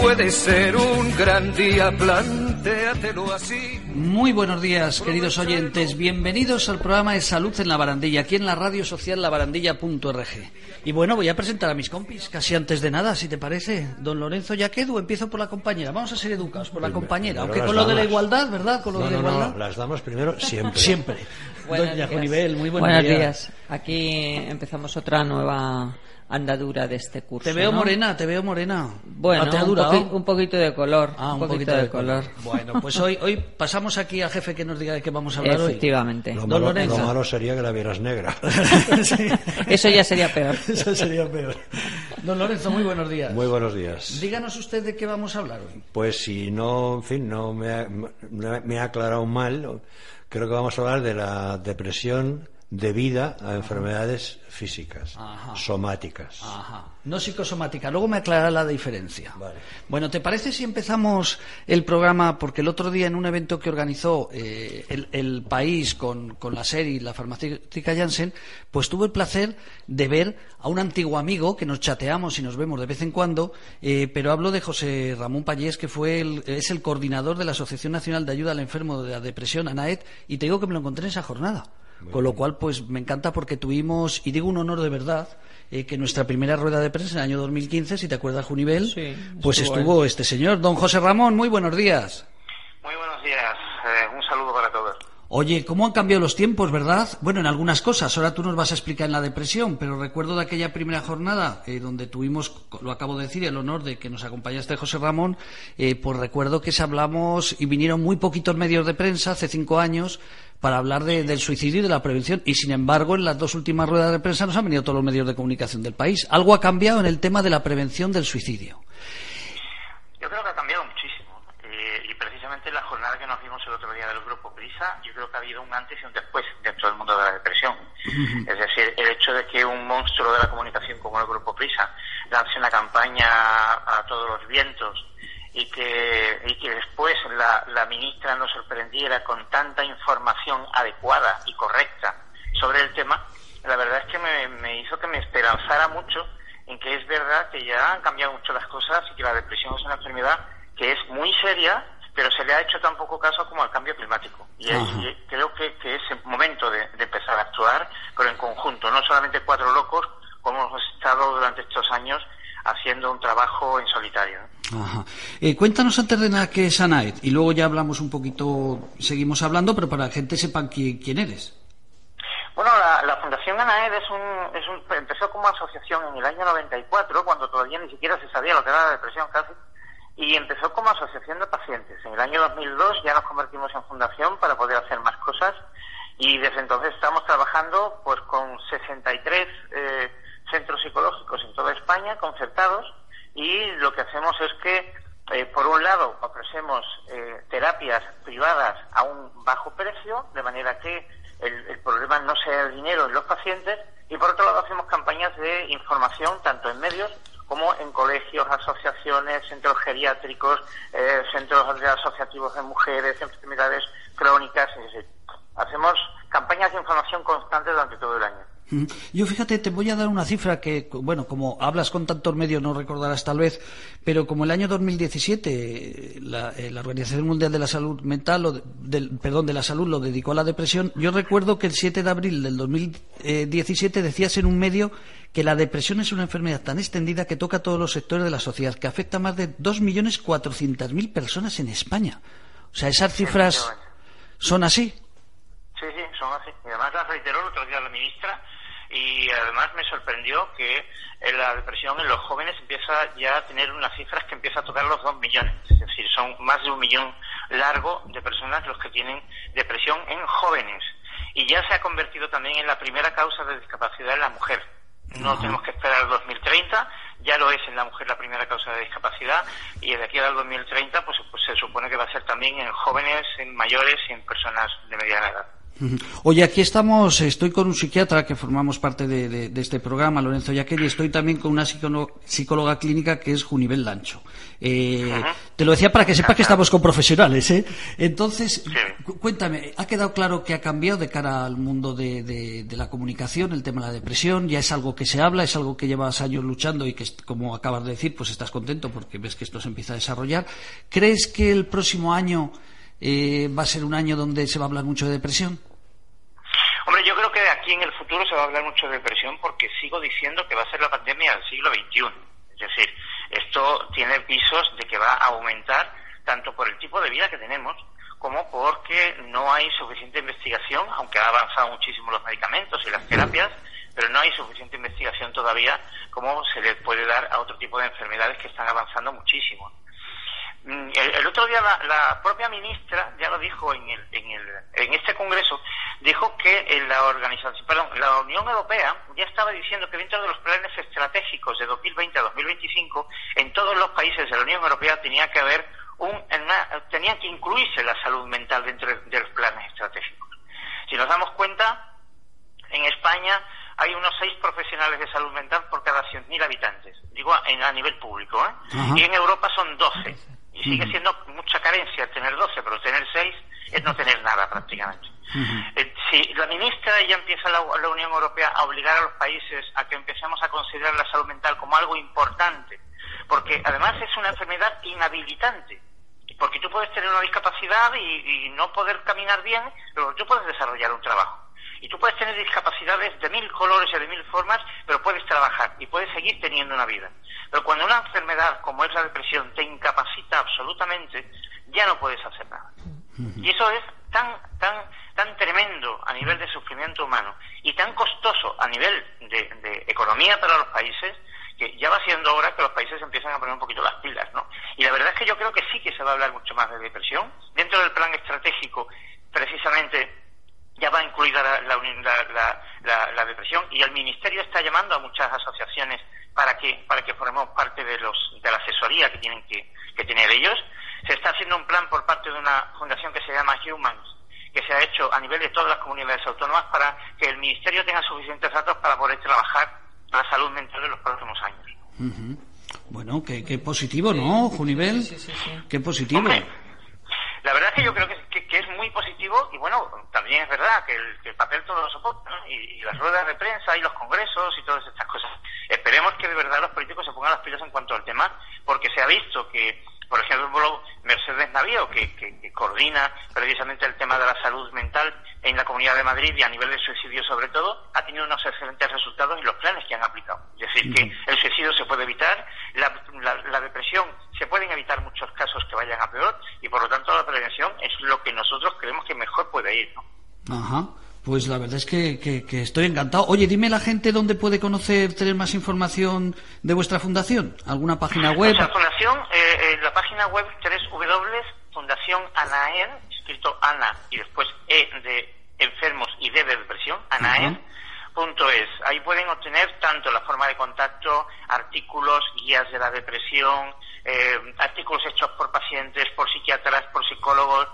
puede ser un gran día, plantéatelo así. Muy buenos días, queridos oyentes. Bienvenidos al programa de Salud en la Barandilla, aquí en la radio social labarandilla.org. Y bueno, voy a presentar a mis compis, casi antes de nada, si te parece. Don Lorenzo Yaquedu, empiezo por la compañera. Vamos a ser educados por la compañera. Aunque con lo de la igualdad, ¿verdad? Con lo No, de la no, igualdad. no, las damos primero siempre. Siempre. Buenos Doña días. Junivel, muy buenos, Buenos días. días. Aquí empezamos otra nueva andadura de este curso. Te veo ¿no? morena, te veo morena. Bueno, ¿te ha un, poqui- un poquito de color. Ah, un, poquito, de, color. Bueno, pues hoy, hoy pasamos aquí al jefe que nos diga de qué vamos a hablar hoy. Efectivamente. Lo Don malo, Lorenzo. lo malo sería que la vieras negra. Sí. Eso ya sería peor. Eso sería peor. Don Lorenzo, muy buenos días. Muy buenos días. Díganos usted de qué vamos a hablar hoy. Pues si no, en fin, no me ha- me ha aclarado mal, creo que vamos a hablar de la depresión debida a enfermedades físicas, Ajá. somáticas. Ajá. No psicosomática. Luego me aclarará la diferencia. Vale. Bueno, ¿te parece si empezamos el programa? Porque el otro día en un evento que organizó eh, el, el país con, con la serie la farmacéutica Janssen, pues tuve el placer de ver a un antiguo amigo que nos chateamos y nos vemos de vez en cuando, eh, pero hablo de José Ramón Payés, que fue el- es el coordinador de la Asociación Nacional de Ayuda al Enfermo de la Depresión, ANAED, y te digo que me lo encontré en esa jornada. Con lo cual, pues me encanta porque tuvimos, y digo un honor de verdad, eh, que nuestra primera rueda de prensa en el año 2015, si te acuerdas, Junivel, Sí, pues estuvo estuvo este señor, don José Ramón. Muy buenos días. Muy buenos días, eh, un saludo para todos. Oye, ¿cómo han cambiado los tiempos, verdad? Bueno, en algunas cosas. Ahora tú nos vas a explicar en la depresión, pero recuerdo de aquella primera jornada eh, donde tuvimos, lo acabo de decir, el honor de que nos acompañaste José Ramón, eh, pues recuerdo que se hablamos y vinieron muy poquitos medios de prensa hace cinco años para hablar de- del suicidio y de la prevención. Y sin embargo, en las dos últimas ruedas de prensa nos han venido todos los medios de comunicación del país. Algo ha cambiado en el tema de la prevención del suicidio. Yo creo que ha cambiado muchísimo eh, y precisamente en la jornada que nos vimos el otro día del Grupo Prisa, yo creo que ha habido un antes y un después dentro del mundo de la depresión. Es decir, el hecho de que un monstruo de la comunicación como el Grupo Prisa lance una campaña a todos los vientos y que, y que después la, la ministra nos sorprendiera con tanta información adecuada y correcta sobre el tema, la verdad es que me, me hizo que me esperanzara mucho en que es verdad que ya han cambiado mucho las cosas y que la depresión es una enfermedad que es muy seria, pero se le ha hecho tan poco caso como al cambio climático. Y, y creo que, que es el momento de, de empezar a actuar, pero en conjunto, no solamente cuatro locos, como hemos estado durante estos años haciendo un trabajo en solitario. Ajá. Eh, cuéntanos antes de nada qué es ANAED y luego ya hablamos un poquito, seguimos hablando, pero para que la gente sepa qui- quién eres. Bueno, la, la Fundación ANAED es un, es un, empezó como asociación en el año 94, cuando todavía ni siquiera se sabía lo que era la depresión casi, y empezó como asociación de pacientes. En el año 2002 ya nos convertimos en fundación para poder hacer más cosas, y desde entonces estamos trabajando pues con 63 eh, centros psicológicos en toda España, concertados, y lo que hacemos es que, eh, por un lado, ofrecemos eh, terapias privadas a un bajo precio, de manera que el, el problema no sea el dinero en los pacientes, y por otro lado hacemos campañas de información tanto en medios como en colegios, asociaciones, centros geriátricos, eh, centros asociativos de mujeres, enfermedades crónicas, decir, hacemos campañas de información constante durante todo el año. Yo fíjate, te voy a dar una cifra que, bueno, como hablas con tantos medios no recordarás tal vez, pero como el año 2017 eh, la, eh, la Organización Mundial de la Salud Mental, lo de- del, perdón, de la Salud lo dedicó a la depresión, yo recuerdo que el 7 de abril del 2017 decías en un medio que la depresión es una enfermedad tan extendida que toca a todos los sectores de la sociedad, que afecta a más de 2.400.000 personas en España. O sea, esas cifras son así. Sí, sí, son así. Y además las reiteró el otro día la ministra y además me sorprendió que en la depresión en los jóvenes empieza ya a tener unas cifras que empieza a tocar los dos millones. Es decir, son más de un millón largo de personas los que tienen depresión en jóvenes. Y ya se ha convertido también en la primera causa de discapacidad en la mujer. No tenemos que esperar al 2030, ya lo es en la mujer la primera causa de discapacidad y de aquí al 2030 pues, pues se supone que va a ser también en jóvenes, en mayores y en personas de mediana edad. Oye, aquí estamos, estoy con un psiquiatra que formamos parte de, este programa, Lorenzo Yaquel, y estoy también con una psicóloga clínica que es Junivel Lancho. Eh, te lo decía para que sepas que estamos con profesionales, ¿eh? Entonces, cuéntame, ¿ha quedado claro que ha cambiado de cara al mundo de, la comunicación el tema de la depresión? ¿Ya es algo que se habla, es algo que llevas años luchando y que, como acabas de decir, pues estás contento porque ves que esto se empieza a desarrollar? ¿Crees que el próximo año eh, va a ser un año donde se va a hablar mucho de depresión? Hombre, yo creo que aquí en el futuro se va a hablar mucho de depresión porque sigo diciendo que va a ser la pandemia del siglo XXI. Es decir, esto tiene visos de que va a aumentar tanto por el tipo de vida que tenemos como porque no hay suficiente investigación, aunque ha avanzado muchísimo los medicamentos y las terapias, pero no hay suficiente investigación todavía como se le puede dar a otro tipo de enfermedades que están avanzando muchísimo. Mm, el, otro día la, propia ministra ya lo dijo en, el, en, el, en este congreso, dijo que en la organización, perdón, la Unión Europea ya estaba diciendo que dentro de los planes estratégicos de 2020 a 2025, en todos los países de la Unión Europea tenía que haber un, tenía que incluirse la salud mental dentro de los planes estratégicos. Si nos damos cuenta, en España hay unos seis profesionales de salud mental por cada 100.000 habitantes, digo a nivel público, ¿eh? y en Europa son 12 y sigue siendo mucha carencia tener 12, pero tener 6 es no tener nada prácticamente. Eh, si la ministra ya empieza la, Unión Europea a obligar a los países a que empecemos a considerar la salud mental como algo importante, porque además es una enfermedad inhabilitante, porque tú puedes tener una discapacidad y, y no poder caminar bien, pero tú puedes desarrollar un trabajo. Y tú puedes tener discapacidades de mil colores y de mil formas, pero puedes trabajar y puedes seguir teniendo una vida. Pero cuando una enfermedad como es la depresión te incapacita absolutamente, ya no puedes hacer nada. Y eso es tan, tan, tan tremendo a nivel de sufrimiento humano y tan costoso a nivel de, economía para los países que ya va siendo hora que los países empiecen a poner un poquito las pilas, ¿no? Y la verdad es que yo creo que sí que se va a hablar mucho más de depresión. Dentro del plan estratégico, precisamente ya va incluida la, la, depresión y el Ministerio está llamando a muchas asociaciones para que, para que formemos parte de, los, de la asesoría que tienen que, que tener ellos. Se está haciendo un plan por parte de una fundación que se llama Humans, que se ha hecho a nivel de todas las comunidades autónomas para que el Ministerio tenga suficientes datos para poder trabajar la salud mental en los próximos años. Bueno, qué, positivo, ¿no, Junivel? Sí, sí, sí, Qué positivo. La verdad es que yo creo que, positivo y bueno, también es verdad que el, papel todo lo soporta y, las ruedas de prensa y los congresos y todas estas cosas. Esperemos que de verdad los políticos se pongan las pilas en cuanto al tema porque se ha visto que por ejemplo, Mercedes Navío, que, que, coordina precisamente el tema de la salud mental en la Comunidad de Madrid y a nivel de suicidio sobre todo, ha tenido unos excelentes resultados en los planes que han aplicado. Es decir, que el suicidio se puede evitar, la, depresión se pueden evitar muchos casos que vayan a peor y por lo tanto la prevención es lo que nosotros creemos que mejor puede ir. Ajá. Pues la verdad es que, estoy encantado. Oye, dime la gente dónde puede conocer, tener más información de vuestra fundación. ¿Alguna página web? Nuestra fundación, eh, eh, la página web www.fundacionanaer, escrito Ana y después E de enfermos y D de depresión, anaer.es. Ahí pueden obtener tanto la forma de contacto, artículos, guías de la depresión, eh, artículos hechos por pacientes, por psiquiatras, por psicólogos.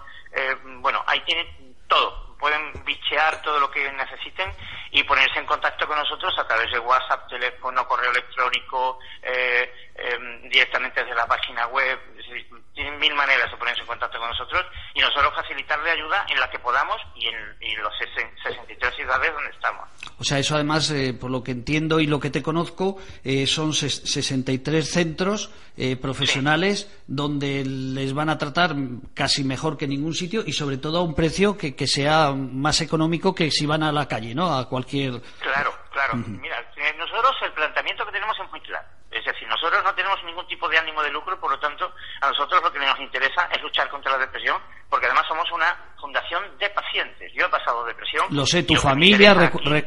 bueno, ahí tienen todo pueden bichear todo lo que necesiten y ponerse en contacto con nosotros a través de WhatsApp, teléfono, correo electrónico, eh, em, directamente desde la página web. Tienen mil maneras de ponerse en contacto con nosotros y nosotros facilitarle ayuda en la que podamos y en, los 63 ciudades donde estamos. O sea, eso además, eh, por lo que entiendo y lo que te conozco, eh, son 63 centros profesionales donde les van a tratar casi mejor que ningún sitio y sobre todo a un precio que, que sea más económico que si van a la calle, ¿no? A cualquier. Claro, claro. Mira, eh, nosotros el planteamiento que tenemos es muy claro. Es decir, nosotros no tenemos ningún tipo de ánimo de lucro, por lo tanto, a nosotros lo que nos interesa es luchar contra la depresión, porque además somos una fundación de pacientes. Yo he pasado depresión. Lo sé, tu familia,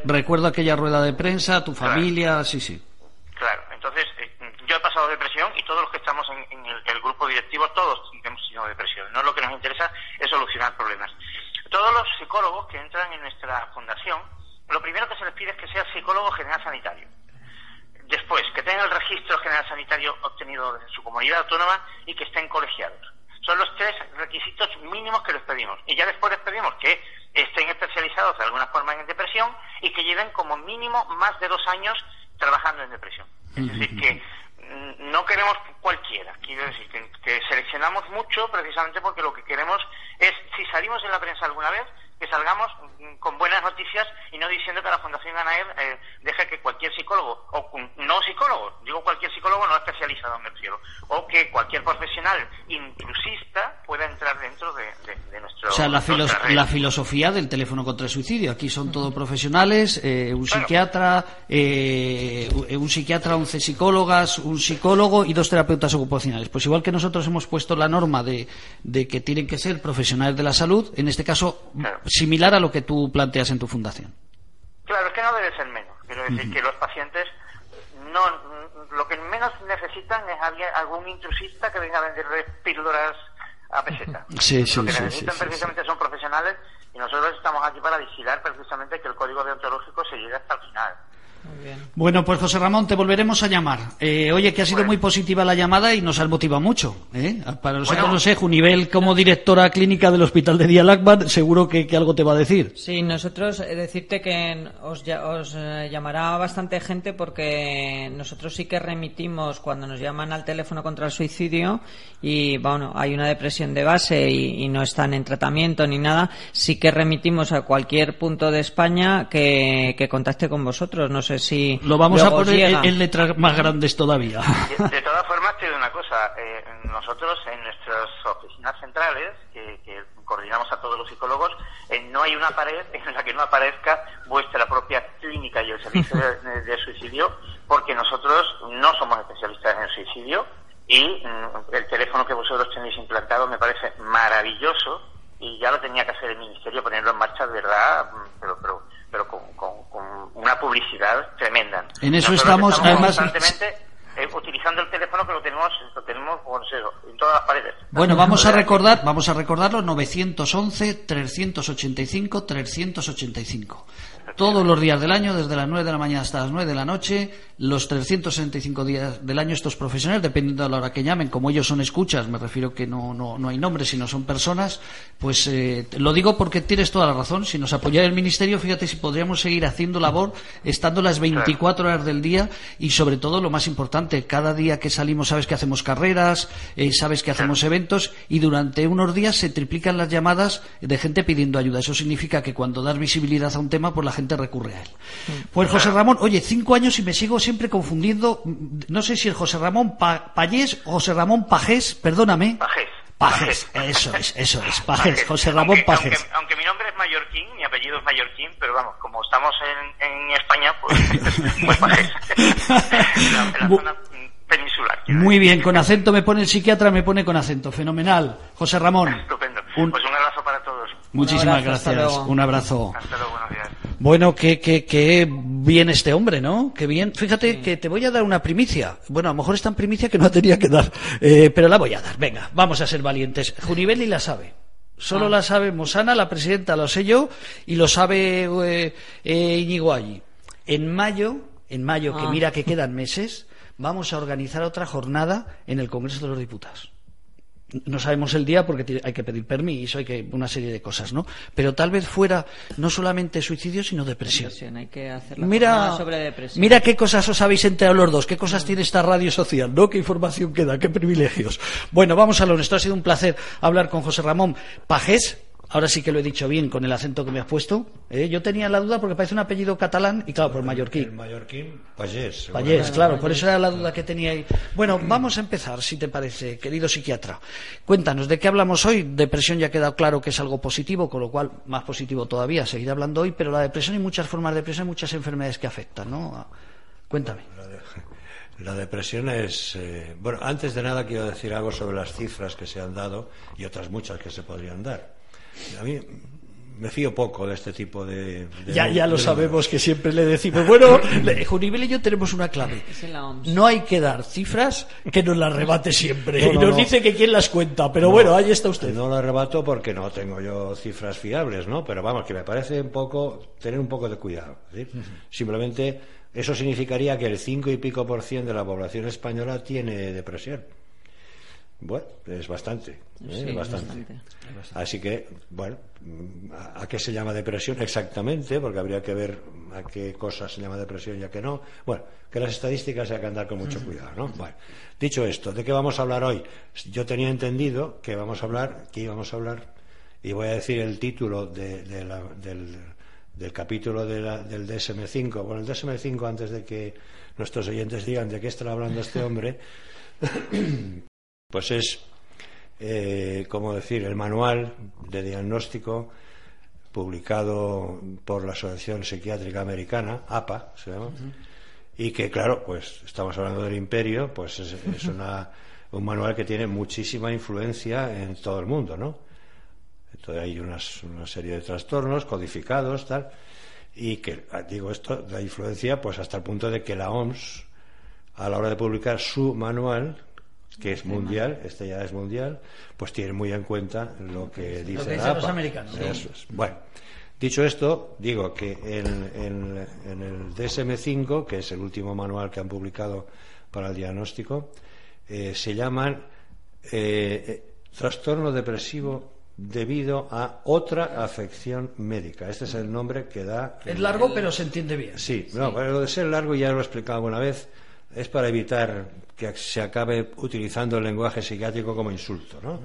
recuerda aquella rueda de prensa, tu familia, sí, sí. Claro, entonces eh, yo he pasado depresión y todos los que estamos en, el, el, grupo directivo, todos hemos tenido depresión. No lo que nos interesa es solucionar problemas todos los psicólogos que entran en nuestra fundación, lo primero que se les pide es que sea psicólogo general sanitario. Después, que tengan el registro general sanitario obtenido de su comunidad autónoma y que estén colegiados. Son los tres requisitos mínimos que les pedimos. Y ya después les pedimos que estén especializados de alguna forma en depresión y que lleven como mínimo más de dos años trabajando en depresión. Es decir, que mm, no queremos cualquiera, quiero decir que, que seleccionamos mucho precisamente porque lo que queremos es, si salimos en la prensa alguna vez, que salgamos con buenas noticias y no diciendo que la Fundación ANAER eh, deje que cualquier psicólogo, o no psicólogo, digo cualquier psicólogo no especializado me refiero, o que cualquier profesional intrusista pueda entrar dentro de, de- de nuestro O sea, la, red. la filosofía del teléfono contra el suicidio. Aquí son todos profesionales, eh, un Claro. psiquiatra, eh, un psiquiatra, 11 psicólogas, un psicólogo y dos terapeutas ocupacionales. Pues igual que nosotros hemos puesto la norma de, de que tienen que ser profesionales de la salud, en este caso Claro. Similar a lo que tú planteas en tu fundación. Claro, es que no debe ser menos. Quiero decir que los pacientes no lo que menos necesitan es alguien, algún intrusista que venga a venderles píldoras a peseta. Sí, sí, lo que sí, necesitan precisamente son profesionales y nosotros estamos aquí para vigilar precisamente que el código deontológico se llegue hasta el final. Muy bien. Bueno, pues José Ramón, te volveremos a llamar. Eh, oye, que ha sido Bueno. muy positiva la llamada y nos ha motivado mucho. ¿eh? Para nosotros, Bueno. no sé, Junivel, como directora clínica del Hospital de Día Lacman, seguro que, que algo te va a decir. Sí, nosotros eh, decirte que os, eh, llamará bastante gente porque nosotros sí que remitimos cuando nos llaman al teléfono contra el suicidio y bueno, hay una depresión de base y, y no están en tratamiento ni nada, sí que remitimos a cualquier punto de España que, que contacte con vosotros. No sé si Lo vamos a poner llega. en, en letras más grandes todavía. De, de todas formas, te digo una cosa. eh, nosotros en nuestras oficinas centrales, que, que coordinamos a todos los psicólogos, eh, no hay una pared en la que no aparezca vuestra propia clínica y el servicio de, de suicidio, porque nosotros no somos especialistas en el suicidio y mm, el teléfono que vosotros tenéis implantado me parece maravilloso y ya lo tenía que hacer el ministerio ponerlo en marcha de verdad, mm, pero pero pero con, con- con una publicidad tremenda. En eso estamos, además- constantemente eh, utilizando el teléfono que lo tenemos lo tenemos en todas las paredes. Bueno, vamos a recordar, vamos a recordarlo 911 385 385. Todos los días del año, desde las 9 de la mañana hasta las 9 de la noche, los 365 días del año estos profesionales, dependiendo de la hora que llamen, como ellos son escuchas, me refiero que no, no, no hay nombres, sino son personas, pues eh, lo digo porque tienes toda la razón. Si nos apoyara el Ministerio, fíjate si podríamos seguir haciendo labor, estando las 24 horas del día y sobre todo lo más importante, cada día que salimos sabes que hacemos carreras, eh, sabes que hacemos eventos y durante unos días se triplican las llamadas de gente pidiendo ayuda. Eso significa que cuando das visibilidad a un tema, pues la gente recurre a él. Pues José Ramón, oye, cinco años y me sigo siempre confundiendo, no sé si el José Ramón Pa- Payés o José Ramón Pajés, perdóname. Pajés. Pajés, eso es, eso es, Pajés, José Ramón aunque, Pajés. Aunque, aunque mi nombre es mallorquín, mi apellido es mallorquín, pero vamos, como estamos en, en España, pues, pues Pajés. en la, en la Bu- zona peninsular. Muy decir. bien, con acento me pone el psiquiatra, me pone con acento. Fenomenal. José Ramón. Estupendo. un- Pues un abrazo para todos. Muchísimas abrazo, gracias. Un abrazo. Hasta luego, buenos días. Bueno, qué, qué, qué bien este hombre, ¿no? Qué bien. Fíjate que te voy a dar una primicia. Bueno, a lo mejor es tan primicia que no tenía que dar, eh, pero la voy a dar. Venga, vamos a ser valientes. Junibeli la sabe. Solo la sabe Mosana, la presidenta, lo sé yo, y lo sabe eh, eh, Íñigo allí. En mayo, en mayo, que Ah. mira que quedan meses, vamos a organizar otra jornada en el Congreso de los Diputados no sabemos el día porque hay que pedir permiso, hay que una serie de cosas, ¿no? Pero tal vez fuera no solamente suicidio, sino depresión. Depresión, Hay que hacer la Mira, jornada sobre depresión. mira qué cosas os habéis enterado los dos, qué cosas tiene esta radio social, ¿no? Qué información queda, qué privilegios. Bueno, vamos a lo nuestro. Ha sido un placer hablar con José Ramón Pajés. Ahora sí que lo he dicho bien con el acento que me has puesto. ¿eh? Yo tenía la duda porque parece un apellido catalán y claro, por El mallorquín. mallorquín, Payés. Payés, claro, por eso era la duda que tenía ahí. Bueno, vamos a empezar, si te parece, querido psiquiatra. Cuéntanos, ¿de qué hablamos hoy? Depresión ya ha quedado claro que es algo positivo, con lo cual más positivo todavía, seguir hablando hoy, pero la depresión y muchas formas de depresión, muchas enfermedades que afectan, ¿no? Cuéntame. La depresión es. eh, bueno, antes de nada quiero decir algo sobre las cifras que se han dado y otras muchas que se podrían dar. A mí me fío poco de este tipo de. de- Ya, ya lo de- sabemos que siempre le decimos. Bueno, Junivel y yo tenemos una clave. No hay que dar cifras que nos las rebate siempre. No, y no, nos no. dice que quién las cuenta. Pero No, bueno, ahí está usted. No lo arrebato porque no tengo yo cifras fiables, ¿no? Pero vamos, que me parece un poco tener un poco de cuidado. ¿sí? Simplemente eso significaría que el 5 y pico por ciento de la población española tiene depresión. Bueno, es bastante, ¿eh? Sí, bastante. bastante. Así que, bueno, ¿a a qué se llama depresión exactamente? Porque habría que ver a qué cosas se llama depresión y a qué no. Bueno, que las estadísticas hay que andar con mucho cuidado, ¿no? Bueno, dicho esto, ¿de qué vamos a hablar hoy? Yo tenía entendido que vamos a hablar, que íbamos a hablar, y voy a decir el título de, de la- del, del capítulo de la- del DSM-5. Bueno, el DSM-5, antes de que nuestros oyentes digan de qué está hablando este hombre, pues es, eh, como decir, el manual de diagnóstico publicado por la Asociación Psiquiátrica Americana, APA, se llama, y que, claro, pues estamos hablando del imperio, pues es, es una- un manual que tiene muchísima influencia en todo el mundo, ¿no? Entonces hay unas- una serie de trastornos codificados, tal, y que, ah, digo esto, da influencia pues hasta el punto de que la OMS, a la hora de publicar su manual, que es mundial, este ya es mundial, pues tiene muy en cuenta lo que dice que la dicen los americanos. Eso es. Bueno, dicho esto, digo que en, en- en el DSM-5, que es el último manual que han publicado para el diagnóstico, eh, se llaman eh, eh, trastorno depresivo debido a otra afección médica. Este es el nombre que da. Es el- largo, pero se entiende bien. Sí, no, pero lo de ser largo ya lo he explicado alguna vez, es para evitar que se acabe utilizando el lenguaje psiquiátrico como insulto, ¿no?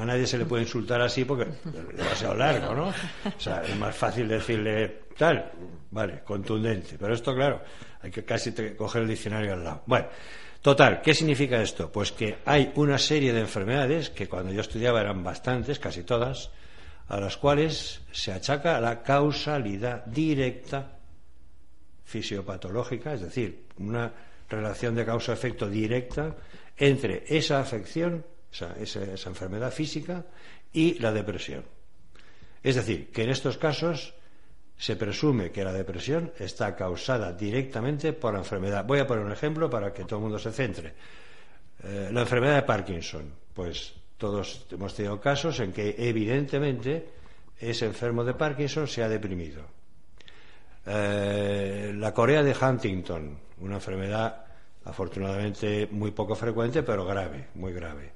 A nadie se le puede insultar así porque es demasiado largo, ¿no? O sea, es más fácil decirle tal, vale, contundente, pero esto, claro, hay que casi coger el diccionario al lado. Bueno, total, ¿qué significa esto? Pues que hay una serie de enfermedades que cuando yo estudiaba eran bastantes, casi todas, a las cuales se achaca la causalidad directa fisiopatológica, es decir, una relación de causa-efecto directa entre esa afección, esa enfermedad física y la depresión. Es decir, que en estos casos se presume que la depresión está causada directamente por la enfermedad. Voy a poner un ejemplo para que todo el mundo se centre. Eh, la enfermedad de Parkinson, pues todos hemos tenido casos en que evidentemente ese enfermo de Parkinson se ha deprimido. Eh, la Corea de Huntington, una enfermedad afortunadamente muy poco frecuente, pero grave, muy grave.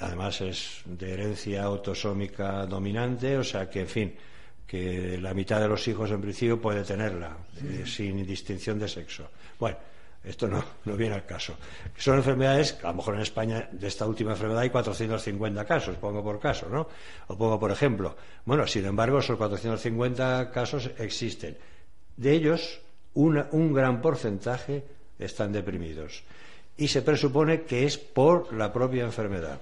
Además es de herencia autosómica dominante, o sea que, en fin, que la mitad de los hijos en principio puede tenerla, eh, sin distinción de sexo. Bueno, esto no, no viene al caso. Son enfermedades, a lo mejor en España de esta última enfermedad hay 450 casos, pongo por caso, ¿no? O pongo por ejemplo. Bueno, sin embargo, esos 450 casos existen. De ellos, una- un gran porcentaje están deprimidos. Y se presupone que es por la propia enfermedad.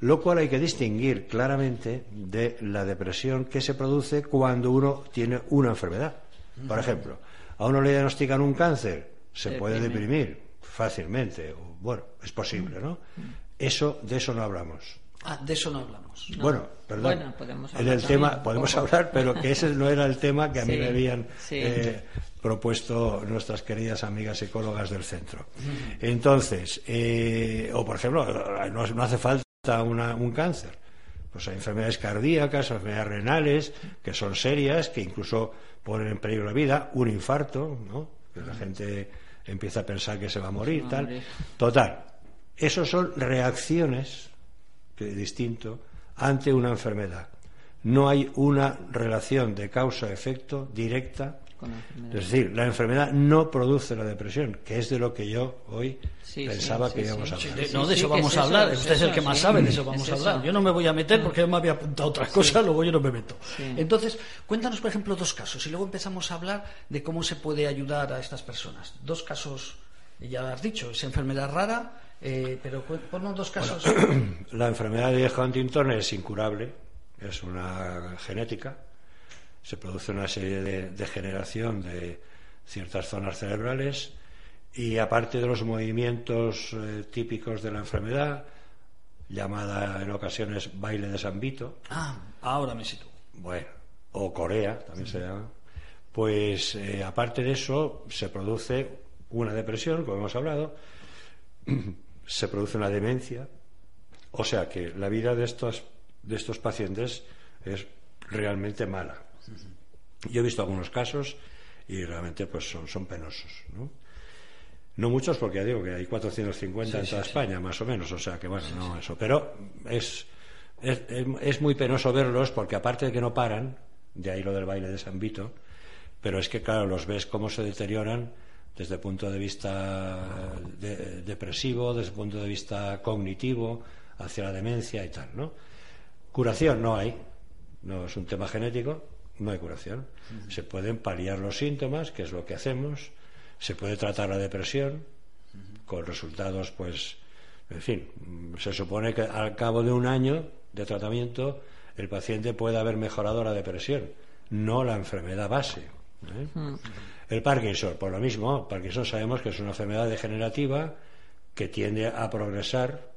Lo cual hay que distinguir claramente de la depresión que se produce cuando uno tiene una enfermedad. Por ejemplo, a uno le diagnostican un cáncer, se puede deprimir fácilmente. Bueno, es posible, ¿no? Eso, de eso no hablamos. Ah, de eso no hablamos. Bueno, perdón. Bueno, podemos en hablar el también tema podemos hablar, pero que ese no era el tema que a mí Sí, me habían sí. eh, propuesto nuestras queridas amigas psicólogas del centro. Entonces, eh, o por ejemplo, no, no hace falta una- un cáncer. Pues hay enfermedades cardíacas, enfermedades renales, que son serias, que incluso ponen en peligro la vida, un infarto, ¿no? Que la gente empieza a pensar que se va a morir, va a tal. Total. Esos son reacciones que distinto ante una enfermedad. No hay una relación de causa-efecto directa. Con la enfermedad. Es decir, la enfermedad no produce la depresión, que es de lo que yo hoy Sí, pensaba sí, que sí, íbamos sí. a Sí, hablar. no, de sí, eso vamos es a hablar. eso, Usted es el que más sí. sabe, de eso Es vamos a eso. hablar. Yo no me voy a meter porque yo me había apuntado otras cosas, luego yo no me meto. Sí. Entonces, cuéntanos, por ejemplo, dos casos y luego empezamos a hablar de cómo se puede ayudar a estas personas. Dos casos, ya has dicho, es enfermedad rara, eh, pero cu- ponnos dos casos. La enfermedad de Huntington es incurable, es una genética, se produce una serie de degeneración de ciertas zonas cerebrales y aparte de los movimientos eh, típicos de la enfermedad, llamada en ocasiones baile de San Vito, ah, ahora me sitúo. bueno, o Corea también se llama, pues eh, aparte de eso se produce una depresión, como hemos hablado, se produce una demencia, o sea que la vida de estos, de estos pacientes es realmente mala. Yo he visto algunos casos y realmente pues son, son penosos. ¿no? No muchos, porque ya digo que hay 450 en toda España, más o menos, o sea que bueno, no eso. Pero es, es, es, muy penoso verlos, porque aparte de que no paran, de ahí lo del baile de San Vito, pero es que, claro, los ves cómo se deterioran desde el punto de vista depresivo, desde el punto de vista cognitivo, hacia la demencia y tal, ¿no? Curación no hay, no es un tema genético, no hay curación. Se pueden paliar los síntomas, que es lo que hacemos, se puede tratar la depresión con resultados, pues, en fin, se supone que al cabo de un año de tratamiento el paciente puede haber mejorado la depresión, no la enfermedad base. ¿eh? El Parkinson, por lo mismo, Parkinson sabemos que es una enfermedad degenerativa que tiende a progresar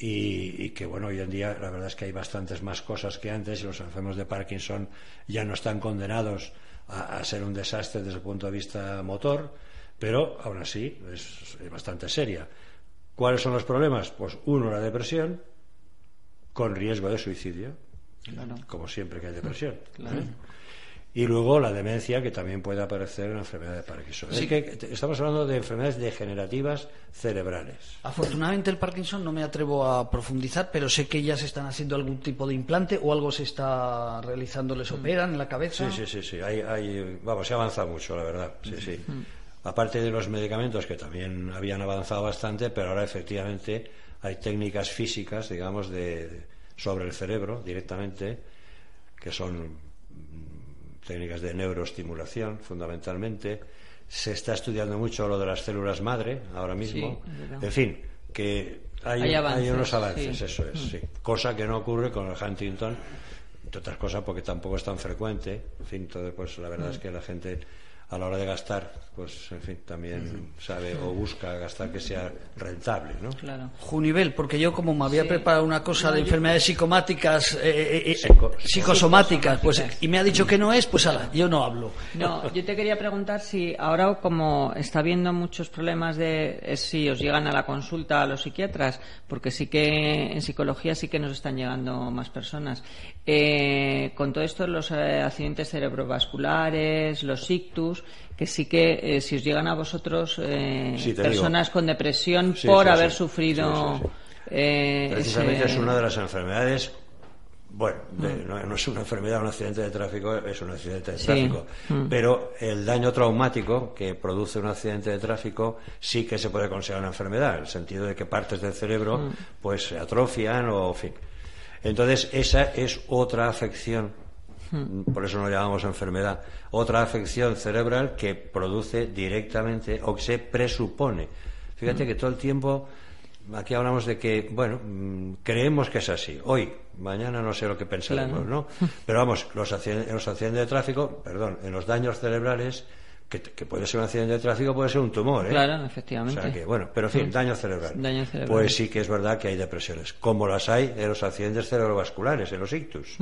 y, que bueno hoy en día la verdad es que hay bastantes más cosas que antes y los enfermos de Parkinson ya no están condenados a, ser un desastre desde el punto de vista motor pero aún así es, bastante seria ¿cuáles son los problemas? pues uno la depresión con riesgo de suicidio como siempre que hay depresión ¿eh? Y luego la demencia que también puede aparecer en la enfermedad de Parkinson. Así que estamos hablando de enfermedades degenerativas cerebrales. Afortunadamente el Parkinson no me atrevo a profundizar, pero sé que ya se están haciendo algún tipo de implante o algo se está realizando, les operan en la cabeza. Sí, sí, sí, sí. Hay, vamos, se ha avanzado mucho, la verdad. Sí, sí. Aparte de los medicamentos que también habían avanzado bastante, pero ahora efectivamente hay técnicas físicas, digamos, de sobre el cerebro directamente que son técnicas de neuroestimulación fundamentalmente. Se está estudiando mucho lo de las células madre ahora mismo. en fin, que hay, unos avances, eso es, mm. sí. Cosa que no ocurre con el Huntington, entre otras cosas porque tampoco es tan frecuente. En fin, todo, pues la verdad es que la gente a la hora de gastar, pues en fin, también sabe o busca gastar que sea rentable, ¿no? Claro. Junivel, porque yo como me había preparado una cosa de enfermedades psicomáticas, eh, eh, eh, psicosomáticas, pues y me ha dicho que no es, pues ala, yo no hablo. No, yo te quería preguntar si ahora como está habiendo muchos problemas de si os llegan a la consulta a los psiquiatras, porque sí que en psicología sí que nos están llegando más personas. con todo esto, los accidentes cerebrovasculares, los ictus, que sí que eh, si os llegan a vosotros eh, personas con depresión por haber sufrido. Eh, Precisamente es una de las enfermedades bueno, mm. no, es una enfermedad, un accidente de tráfico es un accidente de tráfico, mm. pero el daño traumático que produce un accidente de tráfico sí que se puede considerar una enfermedad, en el sentido de que partes del cerebro mm. pues se atrofian o, en fin. Entonces, esa es otra afección. Por eso no llamamos enfermedad, otra afección cerebral que produce directamente o que se presupone. Fíjate que todo el tiempo aquí hablamos de que, bueno, mm, creemos que es así. Hoy, mañana no sé lo que pensaremos, ¿no? Pero vamos, los accidentes, los accidentes de tráfico, perdón, en los daños cerebrales, que, puede ser un accidente de tráfico, puede ser un tumor, ¿eh? Claro, efectivamente. O sea que, bueno, pero en fin, hmm. daño cerebral. daño cerebral. Pues sí que es verdad que hay depresiones, como las hay en los accidentes cerebrovasculares, en los ictus.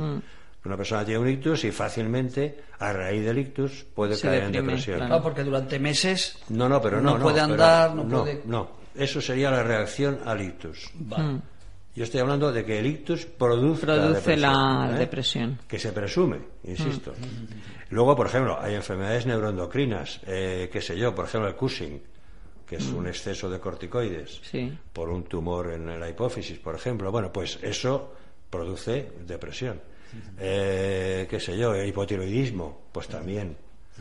Una persona tiene un ictus y fácilmente, a raíz del ictus, puede caer en depresión. No, porque durante meses no, no, pero no, puede andar, no, puede... No, eso sería la reacción al ictus. Hmm. Yo estoy hablando de que el ictus produce, la, ¿eh? depresión, Que se presume, insisto. Hmm. Luego, por ejemplo, hay enfermedades neuroendocrinas, eh, qué sé yo, por ejemplo, el Cushing, que es un hmm. exceso de corticoides por un tumor en la hipófisis, por ejemplo. Bueno, pues eso produce depresión eh, qué sé yo, hipotiroidismo, pues también.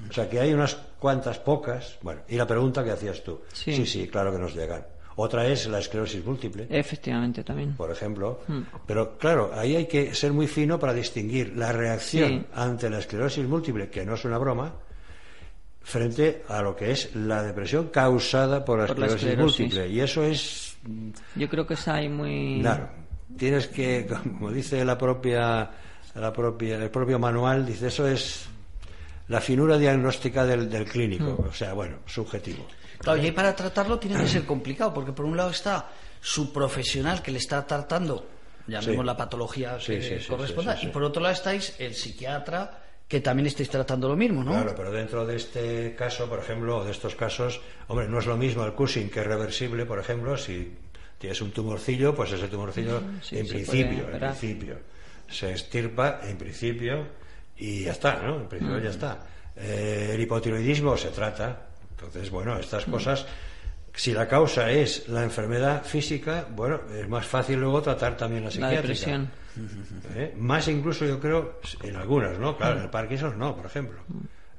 O sea que hay unas cuantas pocas. Bueno, y la pregunta que hacías tú. Sí, sí, claro que nos llegan. Otra es la esclerosis múltiple. Efectivamente, también. Por ejemplo. Hmm. Pero claro, ahí hay que ser muy fino para distinguir la reacción ante la esclerosis múltiple, que no es una broma, frente a lo que es la depresión causada por la, esclerosis, múltiple. Y eso es. Yo creo que es ahí muy. Claro. Tienes que, como dice la propia la propia, el propio manual dice eso es la finura diagnóstica del, del clínico, mm. o sea, bueno, subjetivo. Claro, y para tratarlo tiene que ser complicado, porque por un lado está su profesional que le está tratando, llamemos la patología que corresponda, y por otro lado estáis el psiquiatra que también estáis tratando lo mismo, ¿no? Claro, pero dentro de este caso, por ejemplo, de estos casos, hombre, no es lo mismo el Cushing que es reversible, por ejemplo, si tienes un tumorcillo, pues ese tumorcillo, en principio, en principio se estirpa en principio y ya está, ¿no? En principio ya está. Eh, el hipotiroidismo se trata, Entonces, bueno, estas cosas, si la causa es la enfermedad física, bueno, es más fácil luego tratar también la La psiquiátrica. depresión. ¿Eh? Más incluso yo creo en algunas, ¿no? Claro, en el Parkinson no, por ejemplo.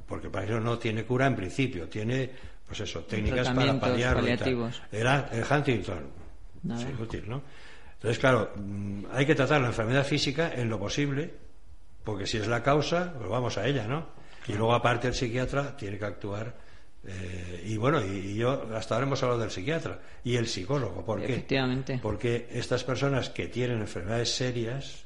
Porque el Parkinson no tiene cura en principio, tiene, pues eso, técnicas para paliativos. El, el Huntington, es inútil, ¿no? Entonces, claro, mm, hay que tratar la enfermedad física en lo posible, porque si es la causa, pues vamos a ella, ¿no? Y luego, aparte, el psiquiatra tiene que actuar. eh, y bueno, y, yo hasta ahora hemos hablado del psiquiatra y el psicólogo. ¿Por qué? Efectivamente. Porque estas personas que tienen enfermedades serias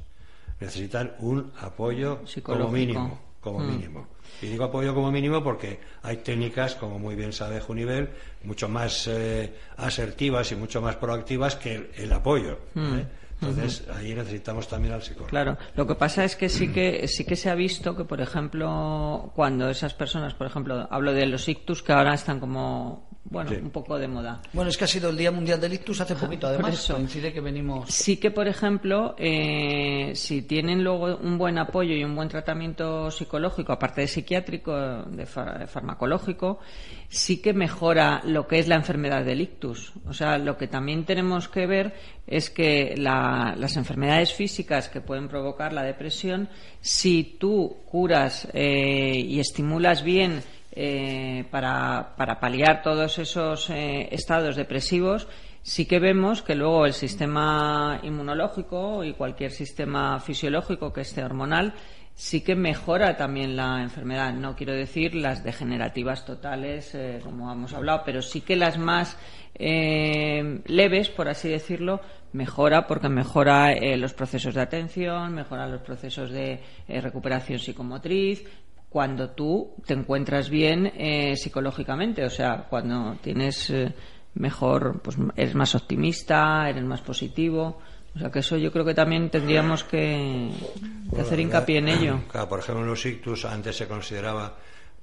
necesitan un apoyo como mínimo, como Mm. mínimo. Y digo apoyo como mínimo porque hay técnicas, como muy bien sabe Junivel, mucho más eh, asertivas y mucho más proactivas que el, el apoyo. Mm. ¿eh? Entonces ahí necesitamos también al psicólogo. Claro, lo que pasa es que sí que sí que se ha visto que, por ejemplo, cuando esas personas, por ejemplo, hablo de los ictus que ahora están como, bueno, Sí. un poco de moda. Bueno, es que ha sido el Día Mundial del Ictus hace poquito, Por además. eso. Coincide que venimos. Sí que, por ejemplo, eh, si tienen luego un buen apoyo y un buen tratamiento psicológico, aparte de psiquiátrico, de far- farmacológico, sí que mejora lo que es la enfermedad del ictus. O sea, lo que también tenemos que ver es que la- las enfermedades físicas que pueden provocar la depresión, si tú curas eh, y estimulas bien eh, para, para paliar todos esos eh, estados depresivos, sí que vemos que luego el sistema inmunológico y cualquier sistema fisiológico que esté hormonal sí que mejora también la enfermedad. No quiero decir las degenerativas totales, eh, como hemos hablado, pero sí que las más leves, por así decirlo, mejora porque mejora los procesos de atención, mejora los procesos de recuperación psicomotriz, cuando tú te encuentras bien eh, psicológicamente, o sea, cuando tienes eh, mejor, pues eres más optimista, eres más positivo. O sea, que eso yo creo que también tendríamos que, Bueno, hacer hincapié en ello. Claro, por ejemplo, en los ictus antes se consideraba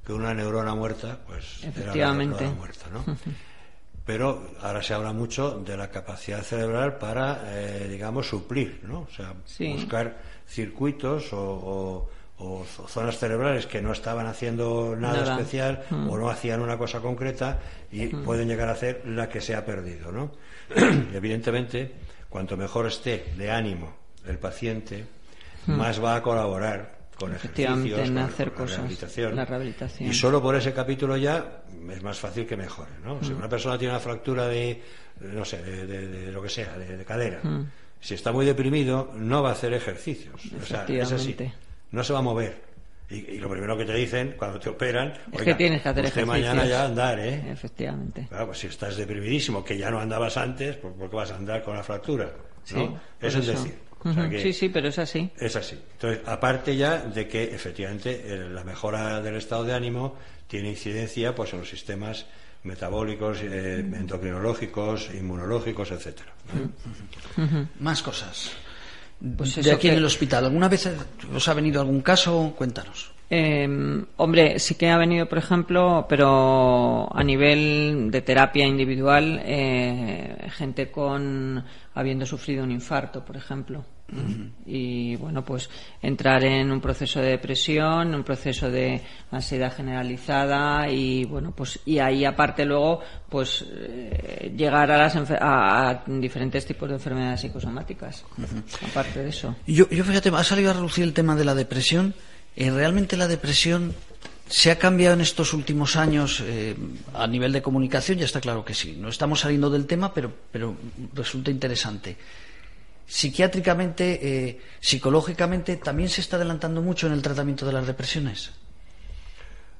que una neurona muerta, pues era la Efectivamente. neurona muerta, ¿no? Pero ahora se habla mucho de la capacidad cerebral para, eh, digamos, suplir, ¿no? O sea, Sí. buscar circuitos o, o- o zonas cerebrales que no estaban haciendo nada, Nada. especial Mm. o no hacían una cosa concreta y pueden llegar a hacer la que se ha perdido, ¿no? Y evidentemente, cuanto mejor esté de ánimo el paciente, más va a colaborar con Mm. Ejercicios, en con, hacer con la cosas, rehabilitación. la rehabilitación. Y solo por ese capítulo ya es más fácil que mejore, ¿no? Mm. Si una persona tiene una fractura de, no sé, de, de- de lo que sea, de, de cadera, Mm. si está muy deprimido, no va a hacer ejercicios. O sea, es así. No se va a mover. Y, y lo primero que te dicen cuando te operan, Es "Oiga, que tienes que hacer usted ejercicios. mañana ya andar, ¿eh? Efectivamente. Claro, pues si estás deprimidísimo, que ya no andabas antes, pues ¿por qué vas a andar con la fractura? ¿no? Sí, Eso es eso. decir. o sea Ujú. que- Sí, sí, pero es así. es así. Entonces, aparte ya de que efectivamente la mejora del estado de ánimo tiene incidencia pues en los sistemas metabólicos, eh, endocrinológicos, inmunológicos, etcétera. Más cosas. Pues de aquí en el hospital. ¿Alguna vez os ha venido algún caso? Cuéntanos. Eh, hombre, sí que ha venido, por ejemplo, pero a nivel de terapia individual, eh, gente con habiendo sufrido un infarto, por ejemplo. Y bueno, pues entrar en un proceso de depresión, un proceso de ansiedad generalizada y bueno, pues y ahí aparte luego, pues eh, llegar a las a diferentes tipos de enfermedades psicosomáticas. Aparte de eso. Yo, yo fíjate, ha salido a relucir el tema de la depresión. Eh, realmente la depresión se ha cambiado en estos últimos años eh, a nivel de comunicación, ya está claro que sí. No estamos saliendo del tema, pero, pero resulta interesante. Psiquiátricamente, eh, psicológicamente, también se está adelantando mucho en el tratamiento de las depresiones.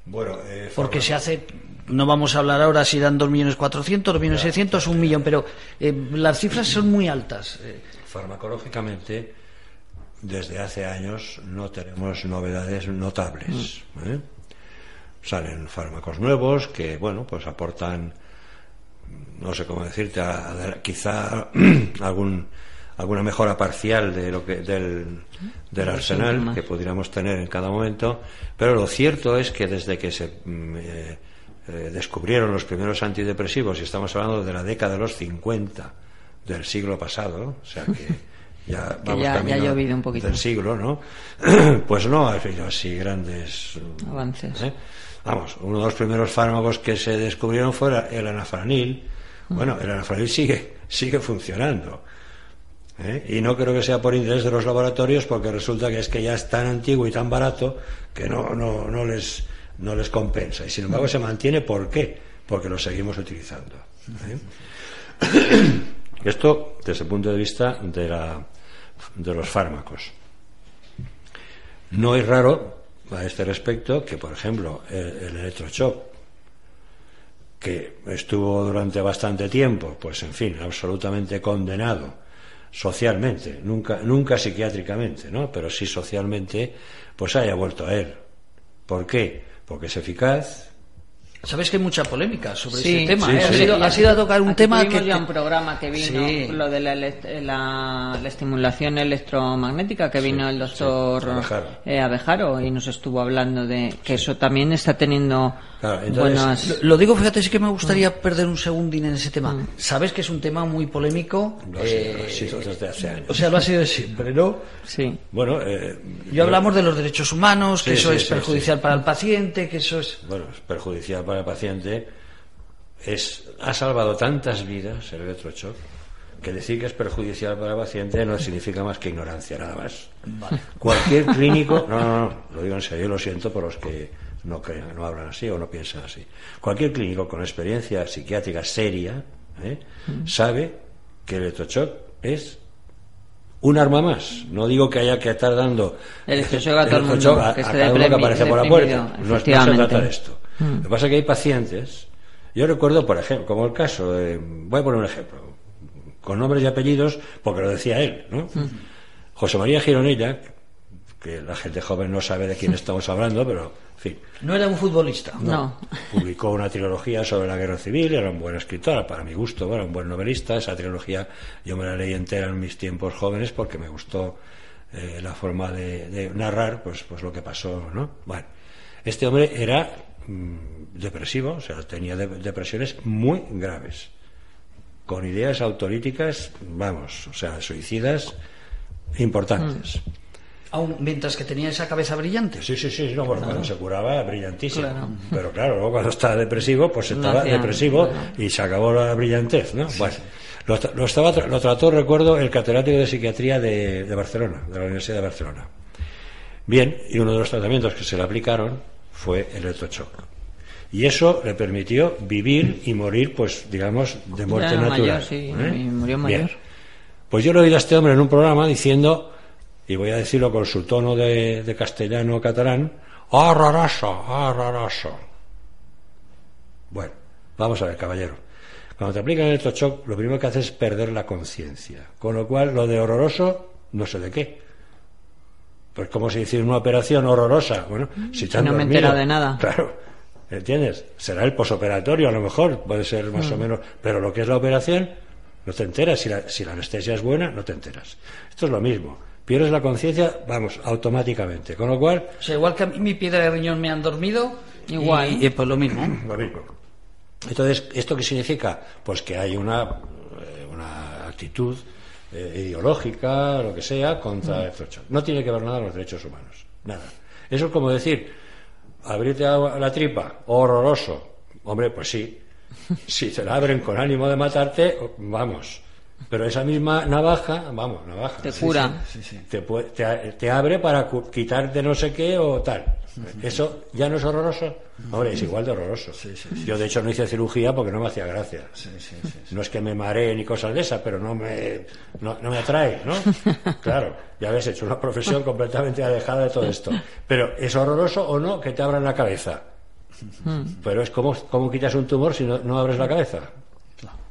Bueno, eh, Porque se hace, no vamos a hablar ahora si dan 2.400.000, 2.600.000, un millón, pero eh, las cifras son muy altas. Farmacológicamente desde hace años no tenemos novedades notables. ¿eh? Salen fármacos nuevos que, bueno, pues aportan, no sé cómo decirte, a- a- quizá algún alguna mejora parcial de lo que del, del arsenal que pudiéramos tener en cada momento, pero lo cierto es que desde que se mm, eh, eh, descubrieron los primeros antidepresivos, y estamos hablando de la década de los 50 del siglo pasado, o sea que ya vamos ya- ya ha llovido un poquito. del siglo, ¿no? pues no ha habido así grandes Avances. ¿eh? Vamos, uno de los primeros fármacos que se descubrieron fue el anafranil. Bueno, el anafranil sigue, sigue funcionando. ¿eh? Y no creo que sea por interés de los laboratorios, porque resulta que es que ya es tan antiguo y tan barato que no, no, no, les, no les compensa. Y sin embargo se mantiene, ¿por qué? Porque lo seguimos utilizando. ¿eh? Esto desde el punto de vista de, la, de los fármacos. No es raro a este respecto que, por ejemplo, el, el que estuvo durante bastante tiempo, pues en fin, absolutamente condenado socialmente, nunca, nunca psiquiátricamente, ¿no? Pero sí socialmente, pues haya vuelto a él. ¿Por qué? Porque es eficaz, Sabes que hay mucha polémica sobre Sí, este tema. sí, ¿eh? sí. Ha, sido, ha sido a tocar un Aquí tema que. ya un programa que vino, Sí. lo de la, la- la estimulación electromagnética, que vino el doctor sí, Abejaro. eh, Abejaro y nos estuvo hablando de que eso también está teniendo Claro, entonces, buenas... Lo digo, fíjate, sí que me gustaría perder un segundín en ese tema. Sabes que es un tema muy polémico. lo eh, ha sido desde hace años. o sea, lo ha sido de siempre, ¿no? Sí. Bueno, eh, Yo hablamos de los derechos humanos, que Sí, eso sí, es sí, perjudicial para el paciente, que eso es. bueno, es perjudicial para el paciente, es, ha salvado tantas vidas el electroshock que decir que es perjudicial para el paciente no significa más que ignorancia, nada más. Cualquier clínico, no, no, no, lo digo en serio, lo siento por los que no crean, no hablan así o no piensan así. Cualquier clínico con experiencia psiquiátrica seria ¿eh? sabe que el electroshock es un arma más. No digo que haya que estar dando El electroshock a todo el mundo, electroshock a, que a esté cada uno que aparece por la puerta. No, no se trata de esto. Lo que pasa es que hay pacientes. Yo recuerdo, por ejemplo, como el caso de. Voy a poner un ejemplo. Con nombres y apellidos, porque lo decía él, ¿no? José María Gironella, que la gente joven no sabe de quién estamos hablando, pero, en fin, No era un futbolista. No. publicó una trilogía sobre la guerra civil, era un buen escritor, para mi gusto, era un buen novelista. Esa trilogía yo me la leí entera en mis tiempos jóvenes porque me gustó eh, la forma de, de narrar pues, pues lo que pasó. ¿no? Bueno, este hombre era mm, depresivo, o sea, tenía de- depresiones muy graves, con ideas autolíticas, vamos, o sea, suicidas importantes. Aún mientras que tenía esa cabeza brillante. Sí, sí, sí, no, bueno, cuando se curaba, brillantísimo. Claro. Pero claro, luego cuando estaba depresivo, pues No estaba depresivo claro. y se acabó la brillantez, ¿no? bueno, Lo, lo estaba, lo trató, recuerdo, el catedrático de psiquiatría de, de Barcelona, de la Universidad de Barcelona. Bien, y uno de los tratamientos que se le aplicaron fue el electroshock. Y eso le permitió vivir y morir, pues, digamos, de muerte natural. mayor, sí, ¿eh? y murió Bien. mayor. Pues yo lo he oído a este hombre en un programa diciendo, y voy a decirlo con su tono de, de castellano catalán, horroroso, horroroso. Bueno, vamos a ver, caballero. Cuando te aplican el electroshock, lo primero que haces es perder la conciencia. Con lo cual, lo de horroroso, no sé de qué. Pues como si hiciera una operación horrorosa. Bueno, si te han no me he enterado de nada. Claro, ¿entiendes? Será el posoperatorio, a lo mejor, puede ser más o menos. Pero lo que es la operación, no te enteras. Si la, si la anestesia es buena, no te enteras. Esto es lo mismo. Pierdes la conciencia, vamos, automáticamente. Con lo cual, O sea, igual que a mí mi piedra de riñón me han dormido, Igual. Y, y pues lo mismo. lo mismo. Entonces, ¿esto qué significa? Pues que hay una, eh, una actitud eh, ideológica, lo que sea, contra el electroshock. No tiene que ver nada con los derechos humanos. Nada. Eso es como decir, abrirte la tripa, horroroso. Hombre, pues sí. Si te la abren con ánimo de matarte, vamos. Pero esa misma navaja, vamos, navaja. Te cura. Te, pu- te, te abre para cu- quitarte no sé qué o tal. ¿Eso ya no es horroroso? Hombre, es igual de horroroso. Yo, de hecho, no hice cirugía porque no me hacía gracia. No es que me maree ni cosas de esas, pero no me, no, no me atrae, ¿no? Claro, ya habéis hecho una profesión completamente alejada de todo esto. Pero, ¿es horroroso o no que te abran la cabeza? Pero es como, ¿cómo quitas un tumor si no, no abres la cabeza?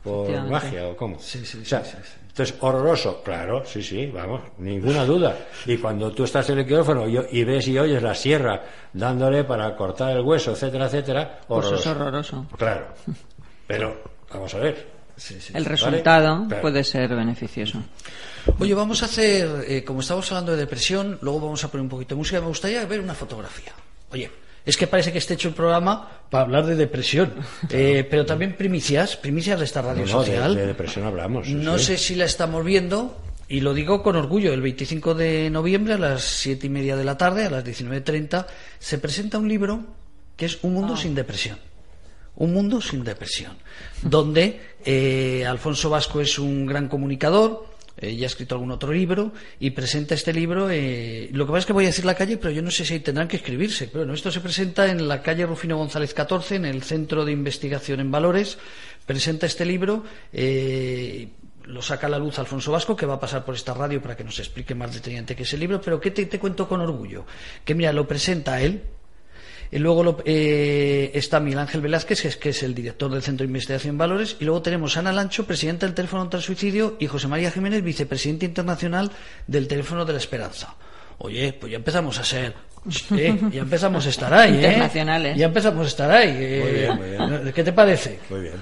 ¿Por magia o cómo? Sí, sí, O sea, sí, sí, sí. Entonces, horroroso, claro, sí, sí, vamos, ninguna duda. Y cuando tú estás en el quirófano y, y ves y oyes la sierra dándole para cortar el hueso, etcétera, etcétera, Pues horroroso. es horroroso. Claro. Pero, vamos a ver. El resultado Claro. puede ser beneficioso. Oye, vamos a hacer, eh, como estamos hablando de depresión, luego vamos a poner un poquito de música. Me gustaría ver una fotografía. Oye, es que parece que esté hecho el programa para hablar de depresión, Eh, pero también primicias, primicias de esta radio No, no, de, social. de depresión hablamos. sí, no sí. sé si la estamos viendo. Y lo digo con orgullo, el 25 de noviembre a las siete y media de la tarde, a las 19.30, se presenta un libro que es Un mundo sin depresión. Un mundo sin depresión, donde eh, Alfonso Vasco es un gran comunicador, eh, ya ha escrito algún otro libro y presenta este libro. Eh, lo que pasa es que voy a decir la calle, pero yo no sé si tendrán que escribirse. Pero bueno, esto se presenta en la calle Rufino González 14, en el Centro de Investigación en Valores. Presenta este libro. Eh, lo saca a la luz Alfonso Vasco, que va a pasar por esta radio para que nos explique más detenidamente qué es el libro. Pero ¿qué te, te cuento con orgullo? Que mira, lo presenta él, y luego lo- eh, está Miguel Ángel Velázquez, que es, que es el director del Centro de Investigación Valores. Y luego tenemos a Ana Lancho, presidenta del Teléfono contra el Suicidio, y José María Jiménez, vicepresidente internacional del Teléfono de la Esperanza. Oye, pues ya empezamos a ser. ¿Eh? Ya empezamos a estar ahí, ¿eh? Internacionales. Ya empezamos a estar ahí. eh. Muy bien, muy bien. ¿Qué te parece? Muy bien.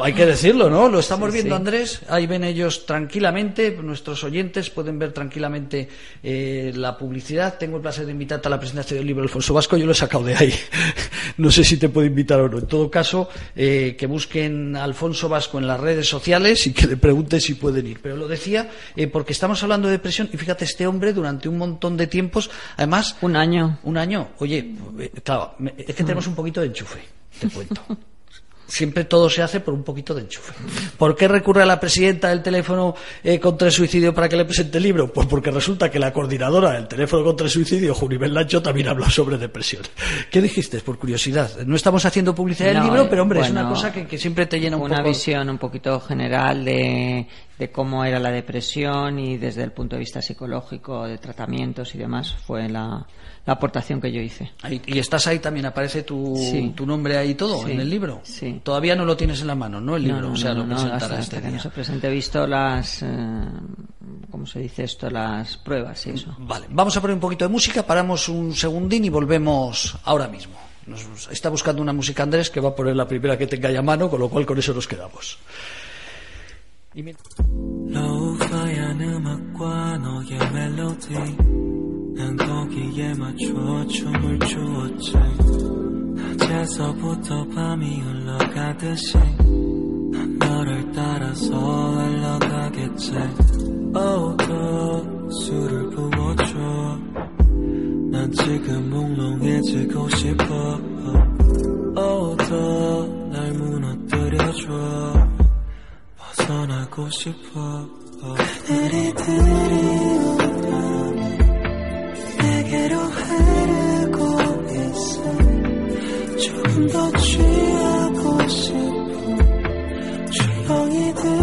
Hay que decirlo, ¿no? Lo estamos Sí, viendo, sí. Andrés. Ahí ven ellos tranquilamente. Nuestros oyentes pueden ver tranquilamente eh, la publicidad. Tengo el placer de invitarte a la presentación del libro Alfonso Vasco. Yo lo he sacado de ahí. no sé si te puedo invitar o no. En todo caso, eh, que busquen a Alfonso Vasco en las redes sociales y que le pregunten si pueden ir. Pero lo decía eh, porque estamos hablando de depresión y fíjate, este hombre durante un montón de tiempos, además, Un año. Un año, oye, eh, claro, es que tenemos un poquito de enchufe, te cuento. Siempre todo se hace por un poquito de enchufe. ¿Por qué recurre a la presidenta del teléfono eh, contra el suicidio para que le presente el libro? Pues porque resulta que la coordinadora del teléfono contra el suicidio, Junibel Lancho, también habló sobre depresión. ¿Qué dijiste? Por curiosidad. No estamos haciendo publicidad del libro, pero hombre, es una cosa que, que siempre te llena un una poco. visión un poquito general de, de cómo era la depresión y desde el punto de vista psicológico, de tratamientos y demás, fue la, la aportación que yo hice. Ahí- y estás ahí también, aparece tu, Sí. tu nombre ahí todo Sí, en el libro. sí. Todavía no lo tienes en la mano, ¿no? El libro, No, no, o sea, no, lo no, presentará hasta, este hasta que día. no se presente he visto las, eh, ¿cómo se dice esto? Las pruebas y eso. Vale, vamos a poner un poquito de música, paramos un segundín y volvemos ahora mismo. Nos está buscando una música Andrés que va a poner la primera que tenga ahí a mano, con lo cual con eso nos quedamos. Y mira- 로우파이한 음악과 너의 멜로디. 난 거기에 맞춰 춤을 추었지. 낮에서부터 밤이 흘러가듯이 난 너를 따라서 흘러가겠지. Oh 더 술을 부어줘. 난 지금 몽롱해지고 싶어. Oh 더날 무너뜨려줘 벗어나고 싶어. 그들이 들이온 밤이 내게로 흐르고 있어. 조금 더 취하고 싶어. 조용히 들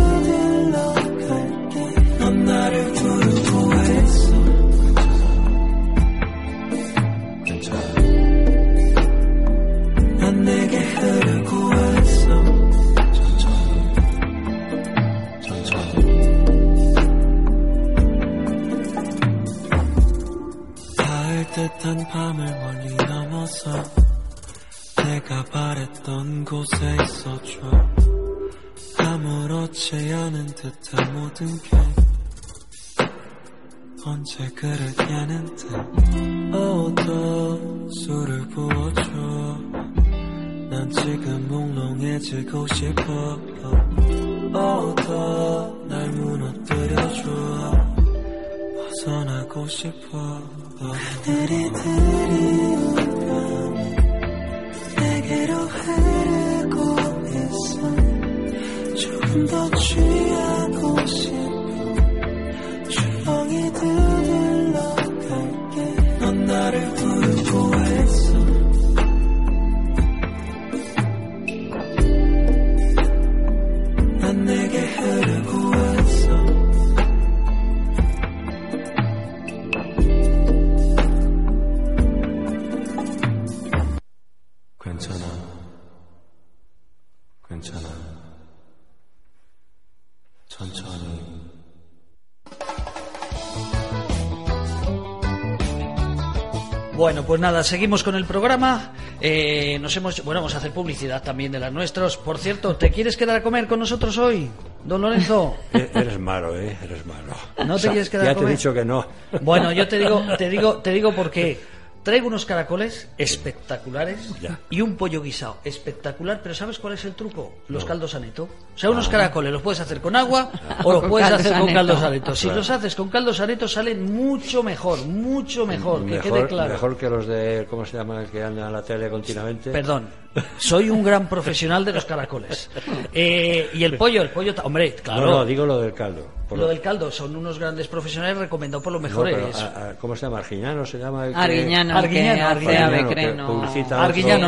pues nada, seguimos con el programa. Eh, nos hemos, bueno, vamos a hacer publicidad también de las nuestros. Por cierto, ¿te quieres quedar a comer con nosotros hoy, don Lorenzo? E- Eres malo, ¿eh? Eres malo. ¿No te quieres quedar Ya a te he comer? dicho que no. Bueno, yo te digo, te digo, te digo por qué. Traigo unos caracoles espectaculares Ya. y un pollo guisado espectacular, pero ¿sabes cuál es el truco? Los No. caldos aneto. O sea, unos caracoles los puedes hacer con agua o los Con puedes hacer con caldos aneto. Si Claro. los haces con caldos aneto salen mucho mejor, mucho mejor, que quede mejor, claro. mejor que los de, ¿cómo se llama el que anda en la tele continuamente? Perdón, soy un gran profesional de los caracoles. Eh, y el pollo, el pollo, hombre, claro. No, no, digo lo del caldo. Por Lo del caldo son unos grandes profesionales recomendados por los no, mejores. pero, a- a- ¿Cómo se llama? ¿Arguiñano se llama? Arguiñano, Arguiñano,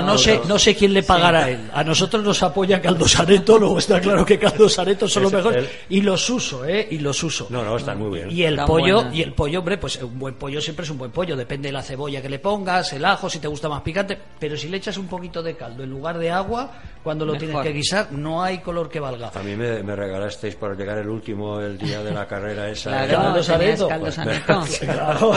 no otro- sé, no sé quién le pagará a él. A nosotros nos apoya Caldos Areto, luego está claro que Caldos Areto son los Es mejores. Y los uso, ¿eh? Y los uso. No, no, están muy bien. Y el pollo, y el pollo, hombre, pues un buen pollo siempre es un buen pollo, depende de la cebolla que le pongas, el ajo, si te gusta más picante, pero si le echas un poquito de caldo en lugar de agua, cuando lo tienes que guisar, no hay color que valga. A mí me, me regalasteis por llegar el último el día de la carrera esa. Claro, Areto. caldos Pues. Claro.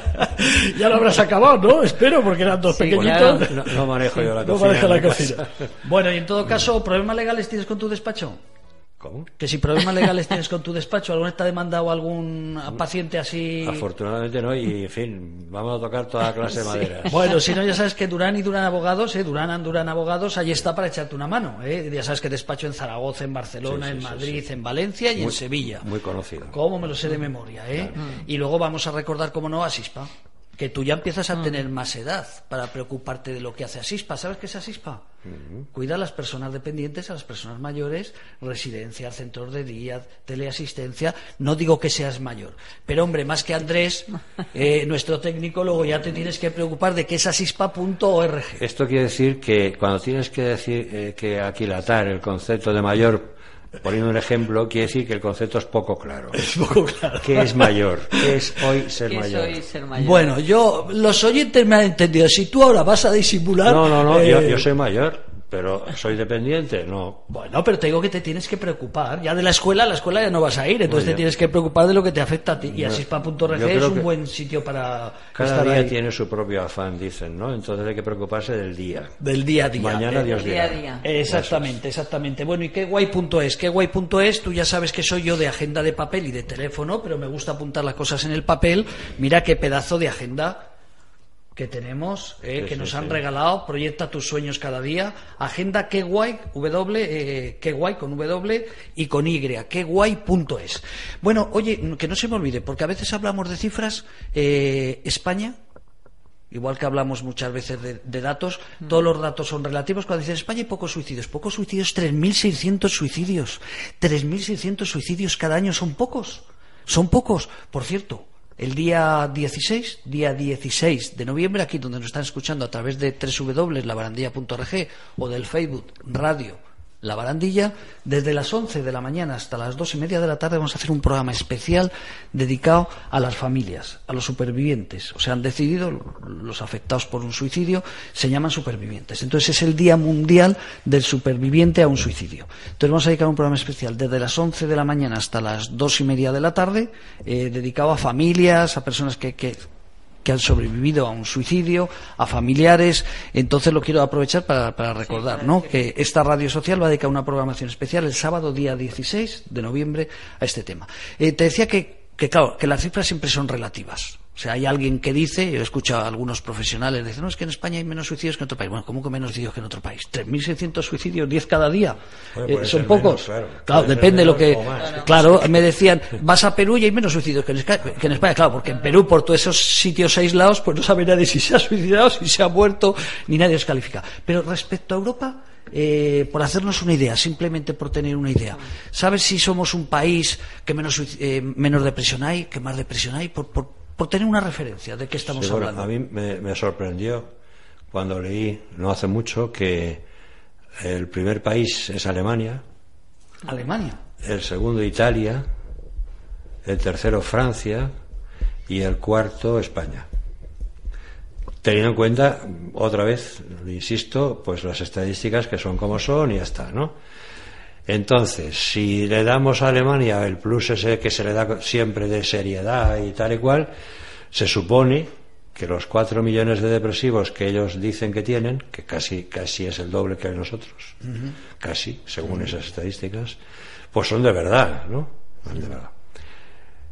ya lo habrás acabado, ¿no? Espero, porque eran dos Sí, pequeñitos. No, no manejo yo la No cocina. maneja la en mi cocina. Bueno, y en todo caso, ¿problemas legales tienes con tu despacho? ¿Cómo? Que si problemas legales tienes con tu despacho, ¿alguna vez te ha demandado algún paciente así? Afortunadamente no, y en fin, vamos a tocar toda clase de maderas. Bueno, si no, ya sabes que Durán y Durán Abogados, ¿eh? Durán and Durán Abogados, ahí está para echarte una mano. ¿eh? Ya sabes que despacho en Zaragoza, en Barcelona, Sí, sí, en Madrid, en Valencia y en Sevilla. Muy conocido. ¿Cómo me lo sé de memoria? ¿eh? Y luego vamos a recordar, como no, a Asispa. Que tú ya empiezas a tener más edad para preocuparte de lo que hace Asispa. ¿Sabes qué es Asispa? Cuida a las personas dependientes, a las personas mayores, residencia, centros de día, teleasistencia. No digo que seas mayor, pero hombre, más que Andrés, eh, nuestro técnico, luego ya te tienes que preocupar de que es asispa.org. Esto quiere decir que cuando tienes que decir eh, que aquilatar el concepto de mayor, poniendo un ejemplo, quiere decir que el concepto es poco claro. Es poco claro. ¿Qué es mayor? ¿Qué es hoy ser ¿Qué mayor? soy ser mayor? Bueno, yo, los oyentes me han entendido. Si tú ahora vas a disimular. No, no, no, yo, eh, yo soy mayor, pero soy dependiente, no. Bueno, pero te digo que te tienes que preocupar. Ya de la escuela, a la escuela ya no vas a ir, entonces te tienes que preocupar de lo que te afecta a ti. Y asispa.org es un buen sitio para Cada estar día ahí. tiene su propio afán, dicen, ¿no? Entonces hay que preocuparse del día. del día a día. Mañana Eh, Dios día a dirá. día. Exactamente, exactamente. Bueno, ¿y qué guay.es? ¿Qué guay.es? Tú ya sabes que soy yo de agenda de papel y de teléfono, pero me gusta apuntar las cosas en el papel. Mira qué pedazo de agenda que tenemos, eh, Sí, que sí, nos han sí. regalado. Proyecta tus sueños cada día. Agenda qué guay, W, eh, qué guay con W y con Y, qué guay.es. Bueno, oye, que no se me olvide, porque a veces hablamos de cifras. eh, España, Igual que hablamos muchas veces de, de datos, todos los datos son relativos. Cuando dicen España hay pocos suicidios, pocos suicidios, 3.600 suicidios. 3.600 suicidios cada año son pocos. Son pocos. Por cierto, el día 16, día 16 de noviembre, aquí donde nos están escuchando a través de www.labarandilla.org o del Facebook Radio La Barandilla, desde las 11 de la mañana hasta las 2 y media de la tarde vamos a hacer un programa especial dedicado a las familias, a los supervivientes. O sea, han decidido, los afectados por un suicidio, se llaman supervivientes. Entonces es el Día Mundial del Superviviente a un Suicidio. Entonces vamos a dedicar un programa especial desde las 11 de la mañana hasta las 2 y media de la tarde, eh, dedicado a familias, a personas que, que que han sobrevivido a un suicidio, a familiares. Entonces lo quiero aprovechar para, para recordar ¿no? que esta radio social va a dedicar una programación especial el sábado día 16 de noviembre a este tema. Eh, te decía que, que, claro, que las cifras siempre son relativas. O sea, hay alguien que dice, yo he escuchado a algunos profesionales decir, no, es que en España hay menos suicidios que en otro país. Bueno, ¿cómo que menos suicidios que en otro país? 3.600 suicidios, 10 cada día. Bueno, Eh, son pocos. menos, claro. depende de lo que. Claro, me decían, vas a Perú y hay menos suicidios que en, Esca- que en España. Claro, porque en Perú, por todos esos sitios aislados, pues no sabe nadie si se ha suicidado, si se ha muerto, ni nadie os califica. Pero respecto a Europa, eh, por hacernos una idea, simplemente por tener una idea, ¿sabes si somos un país que menos, eh, menos depresión hay, que más depresión hay? Por, por, por tener una referencia de qué estamos Sí, bueno, hablando. a mí me, me sorprendió cuando leí, no hace mucho, que el primer país es Alemania, Alemania. el segundo Italia, el tercero Francia y el cuarto España. Teniendo en cuenta, otra vez, insisto, pues las estadísticas que son como son y ya está, ¿no? Entonces, si le damos a Alemania el plus ese que se le da siempre de seriedad y tal y cual, se supone que los cuatro millones de depresivos que ellos dicen que tienen, que casi, casi es el doble que nosotros, casi, según esas estadísticas, pues son de verdad, ¿no? Son de verdad.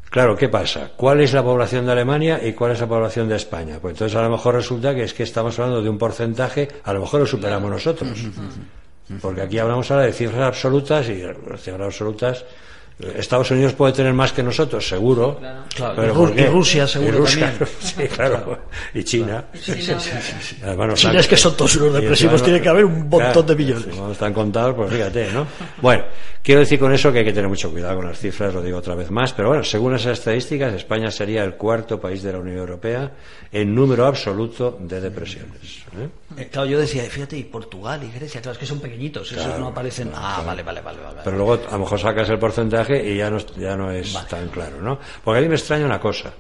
Claro, ¿qué pasa? ¿Cuál es la población de Alemania y cuál es la población de España? Pues entonces a lo mejor resulta que es que estamos hablando de un porcentaje, a lo mejor lo superamos nosotros. Porque aquí hablamos ahora de cifras absolutas y cifras absolutas. Estados Unidos puede tener más que nosotros, seguro. Claro, pero y Ru- ¿por qué? y Rusia seguro Y Rusia, también. sí, claro. Y China. Además, no China están- es que son todos unos y depresivos, encima- tiene que haber un montón Claro, de millones. si no están contados, pues fíjate, ¿no? Bueno, quiero decir con eso que hay que tener mucho cuidado con las cifras, lo digo otra vez más, pero bueno, según esas estadísticas, España sería el cuarto país de la Unión Europea en número absoluto de depresiones. ¿eh? Eh, claro, yo decía, fíjate, y Portugal y Grecia, claro, es que son pequeñitos, esos Claro, no aparecen. claro, ah, vale, vale, vale, vale. Pero luego a lo mejor sacas el porcentaje y ya no, ya no es tan claro, ¿no? Porque a mí me extraña una cosa,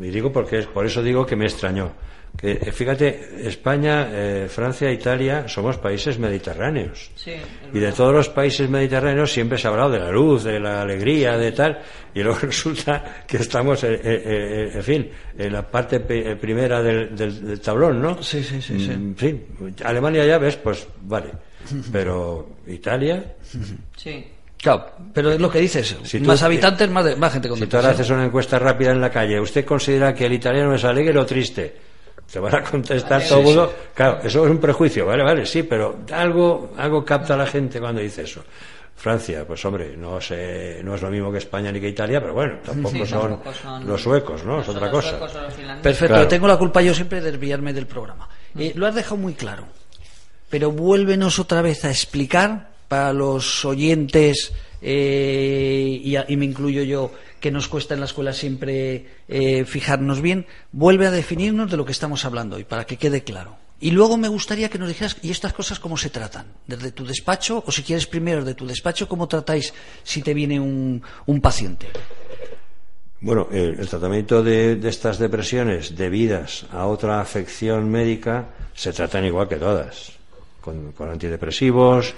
y digo porque es, por eso digo que me extrañó. Que eh, fíjate, España, eh, Francia, Italia somos países mediterráneos. Sí, Y de todos los países mediterráneos siempre se ha hablado de la luz, de la alegría, de tal, y luego resulta que estamos, eh, eh, en fin, en la parte primera del, del- del tablón, ¿no? Sí, sí, sí, sí. Mm, sí. Alemania ya ves, pues vale, pero Italia, Sí. Claro, pero es lo que dices, Si tú- más habitantes, más, de- más gente con si tú ahora haces una encuesta rápida en la calle, ¿usted considera que el italiano es alegre o triste? Te van a contestar todo mundo. Claro, eso es un prejuicio, vale, vale, sí, pero algo, algo capta la gente cuando dice eso. Francia, pues hombre, no sé, no es lo mismo que España ni que Italia, pero bueno, tampoco, Sí, son, los suecos, ¿no? Es otra cosa. Perfecto, Claro. tengo la culpa yo siempre de desviarme del programa. Eh, lo has dejado muy claro, pero vuélvenos otra vez a explicar para los oyentes, eh, y, a- y me incluyo yo, que nos cuesta en la escuela siempre eh, fijarnos bien, vuelve a definirnos de lo que estamos hablando y para que quede claro. Y luego me gustaría que nos dijeras, ¿y estas cosas cómo se tratan? ¿Desde tu despacho? O si quieres primero, de tu despacho, ¿cómo tratáis si te viene un, un paciente? Bueno, el, el tratamiento de, de estas depresiones debidas a otra afección médica se tratan igual que todas, con, con antidepresivos,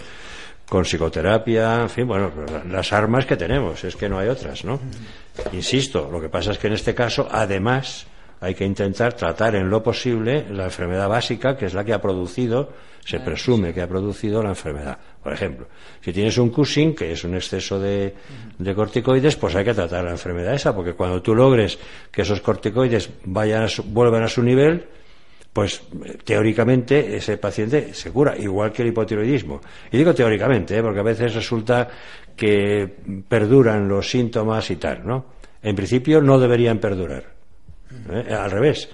con psicoterapia, en fin, bueno, la- las armas que tenemos, es que no hay otras, ¿no? Insisto, lo que pasa es que en este caso, además, hay que intentar tratar en lo posible la enfermedad básica, que es la que ha producido, se presume que ha producido la enfermedad. Por ejemplo, si tienes un Cushing, que es un exceso de, de corticoides, pues hay que tratar la enfermedad esa, porque cuando tú logres que esos corticoides vayan a su- vuelvan a su nivel, pues teóricamente ese paciente se cura, igual que el hipotiroidismo. Y digo teóricamente, ¿eh? porque a veces resulta que perduran los síntomas y tal, ¿no? En principio no deberían perdurar. ¿eh? Al revés.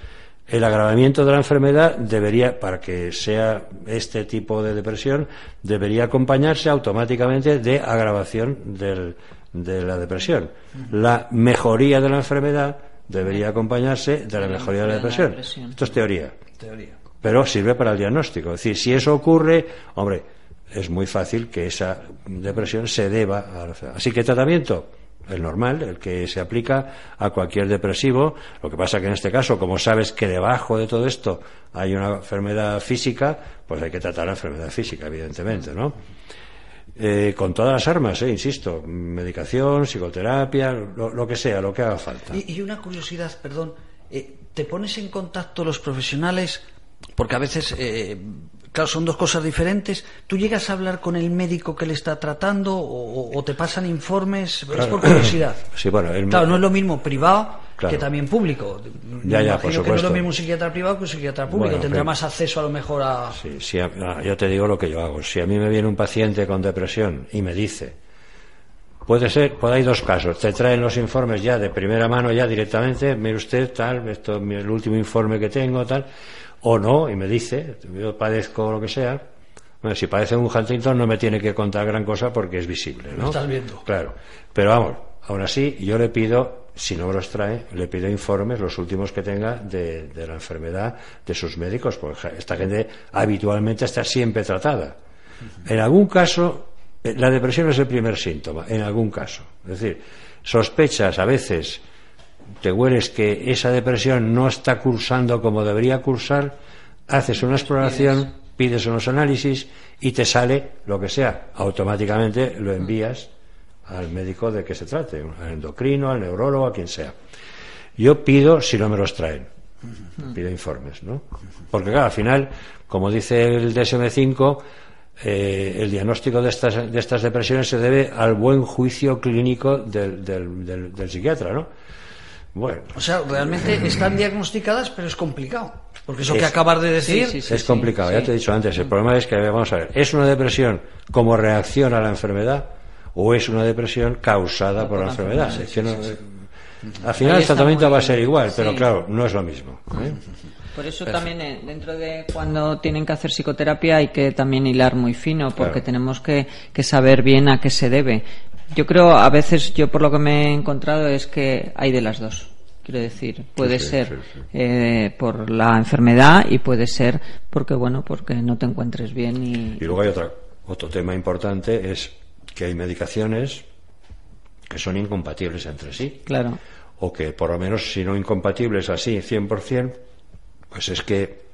El agravamiento de la enfermedad debería, para que sea este tipo de depresión, debería acompañarse automáticamente de agravación del- de la depresión. La mejoría de la enfermedad debería acompañarse de la mejoría de la de la depresión. depresión. Esto es teoría. Pero sirve para el diagnóstico. Es decir, si eso ocurre, hombre, es muy fácil que esa depresión se deba a la enfermedad. Así que tratamiento, el normal, el que se aplica a cualquier depresivo. Lo que pasa que en este caso, como sabes que debajo de todo esto hay una enfermedad física, pues hay que tratar la enfermedad física, evidentemente, ¿no? Eh, con todas las armas, eh, insisto, medicación, psicoterapia, lo, lo que sea, lo que haga falta. Y, y una curiosidad, perdón, eh, ¿te pones en contacto los profesionales? Porque a veces, eh, claro, son dos cosas diferentes. ¿Tú llegas a hablar con el médico que le está tratando o, te pasan informes? Es por curiosidad. Sí, bueno, el- Claro, no es lo mismo privado Claro. que también público. Ya, Me ya, por que no es supuesto. lo mismo un psiquiatra privado que un psiquiatra público. Bueno, Tendrá pero- más acceso a lo mejor a... Sí, sí, yo te digo lo que yo hago. Si a mí me viene un paciente con depresión y me dice, puede ser, pues hay dos casos. Te traen los informes ya de primera mano, ya directamente, mire usted, tal, esto es el último informe que tengo, tal, o no, y me dice, yo padezco lo que sea. Bueno, si padece un Huntington no me tiene que contar gran cosa porque es visible, ¿no? Lo estás viendo. Claro. Pero vamos, aún así, yo le pido, si no me los trae, le pido informes, los últimos que tenga, de, de la enfermedad de sus médicos, porque esta gente habitualmente está siempre tratada. En algún caso, la depresión es el primer síntoma, en algún caso. Es decir, sospechas a veces, te hueles que esa depresión no está cursando como debería cursar, haces una exploración, pides unos análisis y te sale lo que sea. Automáticamente lo envías al médico de que se trate, al endocrino, al neurólogo, a quien sea. Yo pido si no me los traen. Pido informes, ¿no? Porque claro, al final, como dice el DSM-5, eh, el diagnóstico de estas, de estas depresiones se debe al buen juicio clínico del, del, del- del psiquiatra, ¿no? Bueno, O sea, realmente están diagnosticadas, pero es complicado. Porque eso que acabas de decir, Sí, sí, es complicado, ya te he dicho antes. El problema es que, vamos a ver, ¿es una depresión como reacción a la enfermedad o es una depresión causada por la enfermedad? Es que no- al final el tratamiento va a ser igual, pero claro, no es lo mismo. ¿eh? Por eso también eh, dentro de cuando tienen que hacer psicoterapia hay que también hilar muy fino porque Claro. tenemos que, que saber bien a qué se debe. Yo creo, a veces yo por lo que me he encontrado es que hay de las dos. Quiero decir, puede sí, ser sí, sí. eh, por la enfermedad y puede ser porque, bueno, porque no te encuentres bien y... Y luego hay otra, otro tema importante, es que hay medicaciones que son incompatibles entre sí. Claro. o que por lo menos si no incompatibles así 100%, pues es que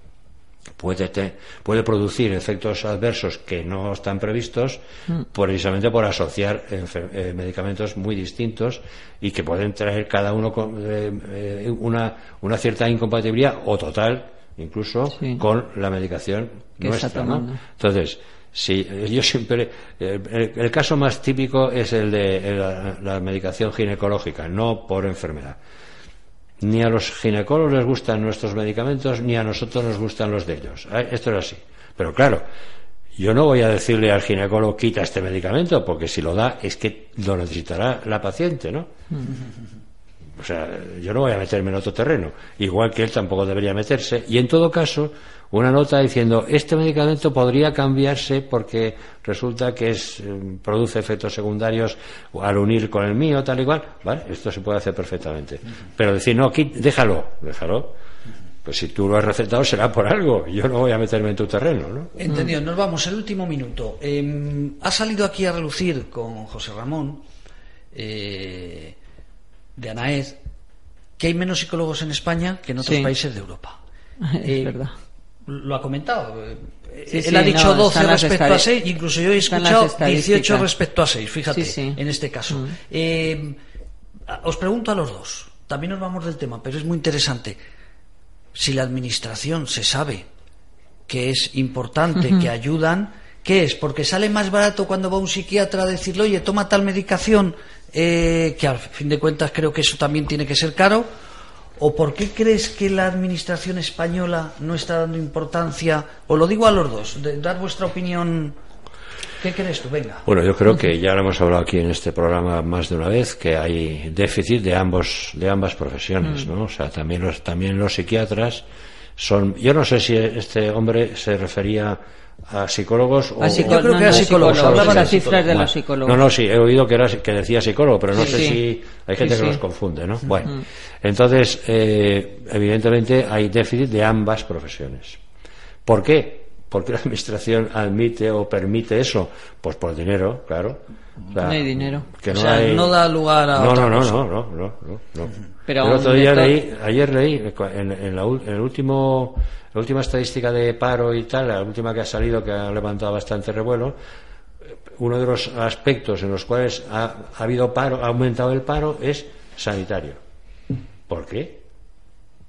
puede, te- puede producir efectos adversos que no están previstos precisamente por asociar enfer- eh, medicamentos muy distintos y que pueden traer cada uno con, eh, eh, una, una cierta incompatibilidad o total incluso Sí. con la medicación Que nuestra. Entonces, si eh, yo siempre. eh, El, el caso más típico es el de la, la medicación ginecológica, no por enfermedad. Ni a los ginecólogos les gustan nuestros medicamentos, ni a nosotros nos gustan los de ellos. Esto es así. Pero claro, yo no voy a decirle al ginecólogo quita este medicamento, porque si lo da es que lo necesitará la paciente, ¿no? O sea, yo no voy a meterme en otro terreno, igual que él tampoco debería meterse. Y en todo caso, una nota diciendo, este medicamento podría cambiarse porque resulta que es, eh, produce efectos secundarios al unir con el mío, tal y cual. ¿Vale? Esto se puede hacer perfectamente. Pero decir, no, aquí, déjalo, déjalo. Pues si tú lo has recetado será por algo. Yo no voy a meterme en tu terreno, ¿no? Entendido, nos vamos, el último minuto. Eh, ha salido aquí a relucir con José Ramón, eh, de Anaez, que hay menos psicólogos en España que en otros Sí. países de Europa. Es Eh, verdad. Lo ha comentado. eh, Sí, Él sí, ha dicho no, 12 están las respecto a estadi- 6, incluso yo he escuchado 18 estadísticas. respecto a 6, fíjate, en este caso. Mm. Eh, os pregunto a los dos, también nos vamos del tema, pero es muy interesante. Si la administración se sabe que es importante, que ayudan, ¿qué es? Porque sale más barato cuando va un psiquiatra a decirle, oye, toma tal medicación, eh, que al fin de cuentas creo que eso también tiene que ser caro. ¿O por qué crees que la administración española no está dando importancia? O lo digo a los dos, de dar vuestra opinión. ¿Qué crees tú? Venga. Bueno, yo creo que ya lo hemos hablado aquí en este programa más de una vez que hay déficit de ambos de ambas profesiones, ¿no? O sea, también los también los psiquiatras son yo no sé si este hombre se refería a psicólogos o A psicó- Yo creo no, que a no, psicólogos, psicólogos, hablaban las de cifras de Bueno, los psicólogos. No, no, sí, he oído que, era, que decía psicólogo, pero no Sí, sé sí. si hay gente Sí, que sí. los confunde, ¿no? Bueno, entonces, eh, evidentemente hay déficit de ambas profesiones. ¿Por qué? Porque la administración admite o permite eso, pues por dinero, claro. O sea, No hay dinero. Que O no, sea, hay- no da lugar a No, otra no, no, cosa. no, no, no, no, no. Pero el otro día leí, ayer leí en, en la, en el último, la última estadística de paro y tal, la última que ha salido que ha levantado bastante revuelo, uno de los aspectos en los cuales ha, ha habido paro, ha aumentado el paro es sanitario. ¿Por qué?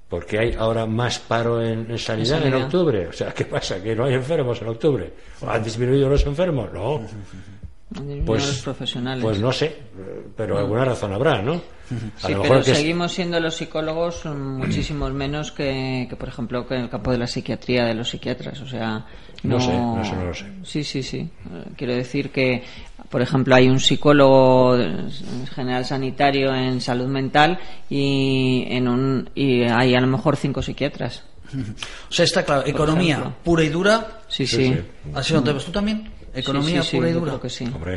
Porque hay ahora más paro en, en sanidad en, sanidad. octubre. O sea, ¿qué pasa? ¿Que no hay enfermos en octubre? ¿Han disminuido los enfermos? No. Pues, los profesionales. pues no sé, pero alguna razón habrá, ¿no? A Sí, lo pero mejor que es- seguimos siendo los psicólogos muchísimos menos que, que, por ejemplo, que en el campo de la psiquiatría de los psiquiatras. O sea, No no, sé, no, eso no lo sé. Sí, sí, sí. Quiero decir que, por ejemplo, hay un psicólogo general sanitario en salud mental y, en un, y hay a lo mejor cinco psiquiatras. O sea, está claro, economía pura y dura. Sí, Sí, sí. sí. ¿Así no te ves tú también? Economía Sí, sí, sí, pura y yo dura. creo que sí. Hombre,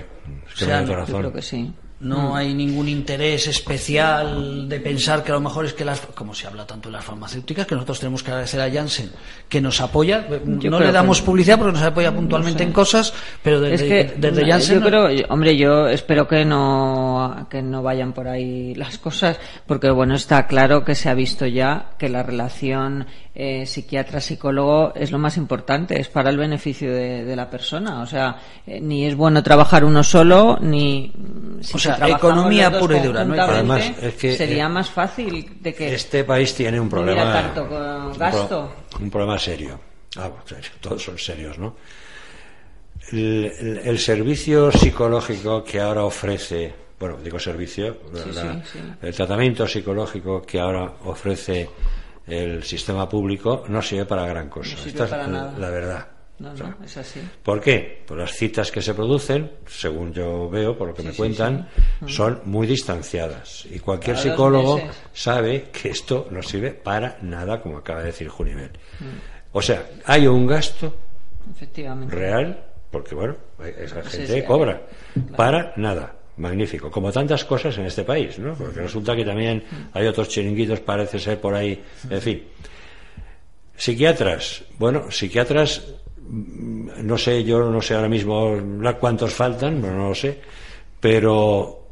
es que O sea, me da yo razón. Yo creo que sí. No hay ningún interés especial de pensar que a lo mejor es que las, como se habla tanto de las farmacéuticas, que nosotros tenemos que agradecer a Janssen que nos apoya. Yo no le damos que- publicidad porque nos apoya puntualmente en cosas, pero desde, es que desde no, Janssen. yo creo yo- hombre yo espero que no que no vayan por ahí las cosas porque bueno está claro que se ha visto ya que la relación eh, psiquiatra psicólogo es lo más importante es para el beneficio de, de la persona o sea eh, ni es bueno trabajar uno solo ni mm, si O sea, economía pura y dura, ¿no? Además, es que, sería eh, más fácil de que Este país tiene un problema. tanto con gasto. Un problema serio. Ah, todos son serios, ¿no? el, el- el servicio psicológico que ahora ofrece, bueno, digo servicio, Sí, la- sí, sí. el tratamiento psicológico que ahora ofrece el sistema público no sirve para gran cosa. No sirve Esta es para la- nada. la verdad. No, no, es así. ¿Por qué? Pues las citas que se producen, según yo veo, por lo que me cuentan, son muy distanciadas. Y cualquier Cada psicólogo sabe que esto no sirve para nada, como acaba de decir Junivel. Mm. O sea, hay un gasto Efectivamente. real, porque bueno, esa gente cobra, para nada. Magnífico, como tantas cosas en este país, ¿no? Porque resulta que también hay otros chiringuitos, parece ser por ahí, en fin. Psiquiatras, bueno, psiquiatras, mm, no sé, yo no sé ahora mismo cuántos faltan, no, no lo sé, pero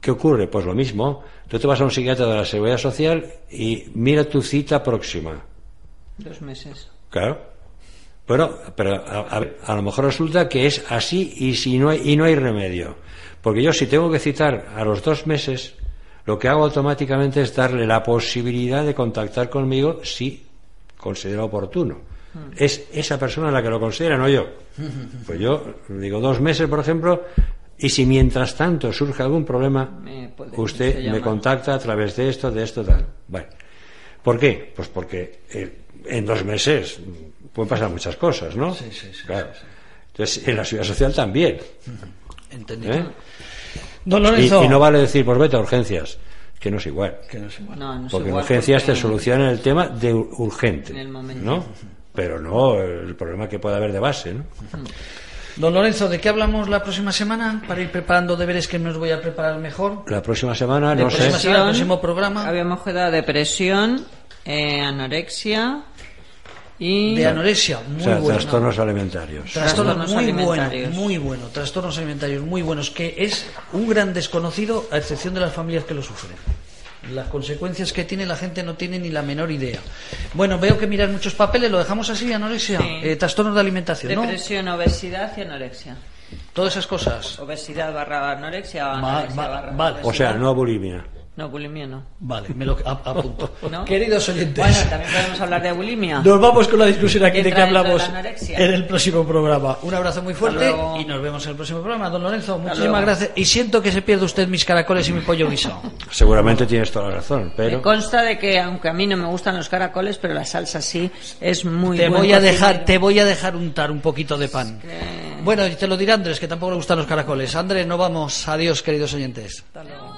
¿qué ocurre? Pues lo mismo, tú te vas a un psiquiatra de la Seguridad Social y mira tu cita próxima. Dos meses. Claro. Bueno, pero a, a lo mejor resulta que es así y si no hay, y no hay remedio. Porque yo si tengo que citar a los dos meses, lo que hago automáticamente es darle la posibilidad de contactar conmigo si considera oportuno. Es esa persona la que lo considera, no yo. Pues yo digo dos meses, por ejemplo, y si mientras tanto surge algún problema, Me puede- usted me contacta a través de esto, de esto, tal. Bueno. ¿Por qué? Pues porque eh, en dos meses pueden pasar muchas cosas, ¿no? Sí, sí, sí, Claro. Entonces, en la seguridad social también. Entendido. ¿eh? Don Y, Lorenzo. y no vale decir, pues vete a urgencias, que no es igual. Que no es igual. No, no es Porque en igual urgencias porque- te solucionan el tema de ur- urgente. En el momento. ¿No? Pero no el problema que puede haber de base, ¿no? Don Lorenzo, ¿de qué hablamos la próxima semana? Para ir preparando deberes que nos voy a preparar mejor. La próxima semana, no sé. El próximo programa. Habíamos quedado depresión, eh, anorexia y... De anorexia, muy O sea, bueno. trastornos alimentarios. Trastornos Trastornos muy bueno, alimentarios. muy bueno, trastornos alimentarios muy buenos, que es un gran desconocido a excepción de las familias que lo sufren. Las consecuencias que tiene la gente no tiene ni la menor idea. Bueno, veo que miras muchos papeles, lo dejamos así, anorexia, Sí. eh, trastornos de alimentación, ¿no? Depresión, obesidad y anorexia. Todas esas cosas. Obesidad barra anorexia anorexia va- barra vale. O sea, no bulimia. No, bulimia no. Vale, me lo ap- apunto. ¿No? Queridos oyentes. Bueno, también podemos hablar de bulimia. Nos vamos con la discusión aquí de que de hablamos la anorexia. en el próximo programa. Un abrazo muy fuerte y nos vemos en el próximo programa. Don Lorenzo, muchísimas gracias. Y siento que se pierda usted mis caracoles y mi pollo guisado. Seguramente tienes toda la razón, Me pero consta de que, aunque a mí no me gustan los caracoles, pero la salsa sí es muy te voy a dejar, te voy a dejar untar un poquito de pan. Bueno, y te lo dirá Andrés, que tampoco le gustan los caracoles. Andrés, no vamos. Adiós, queridos oyentes. Hasta luego.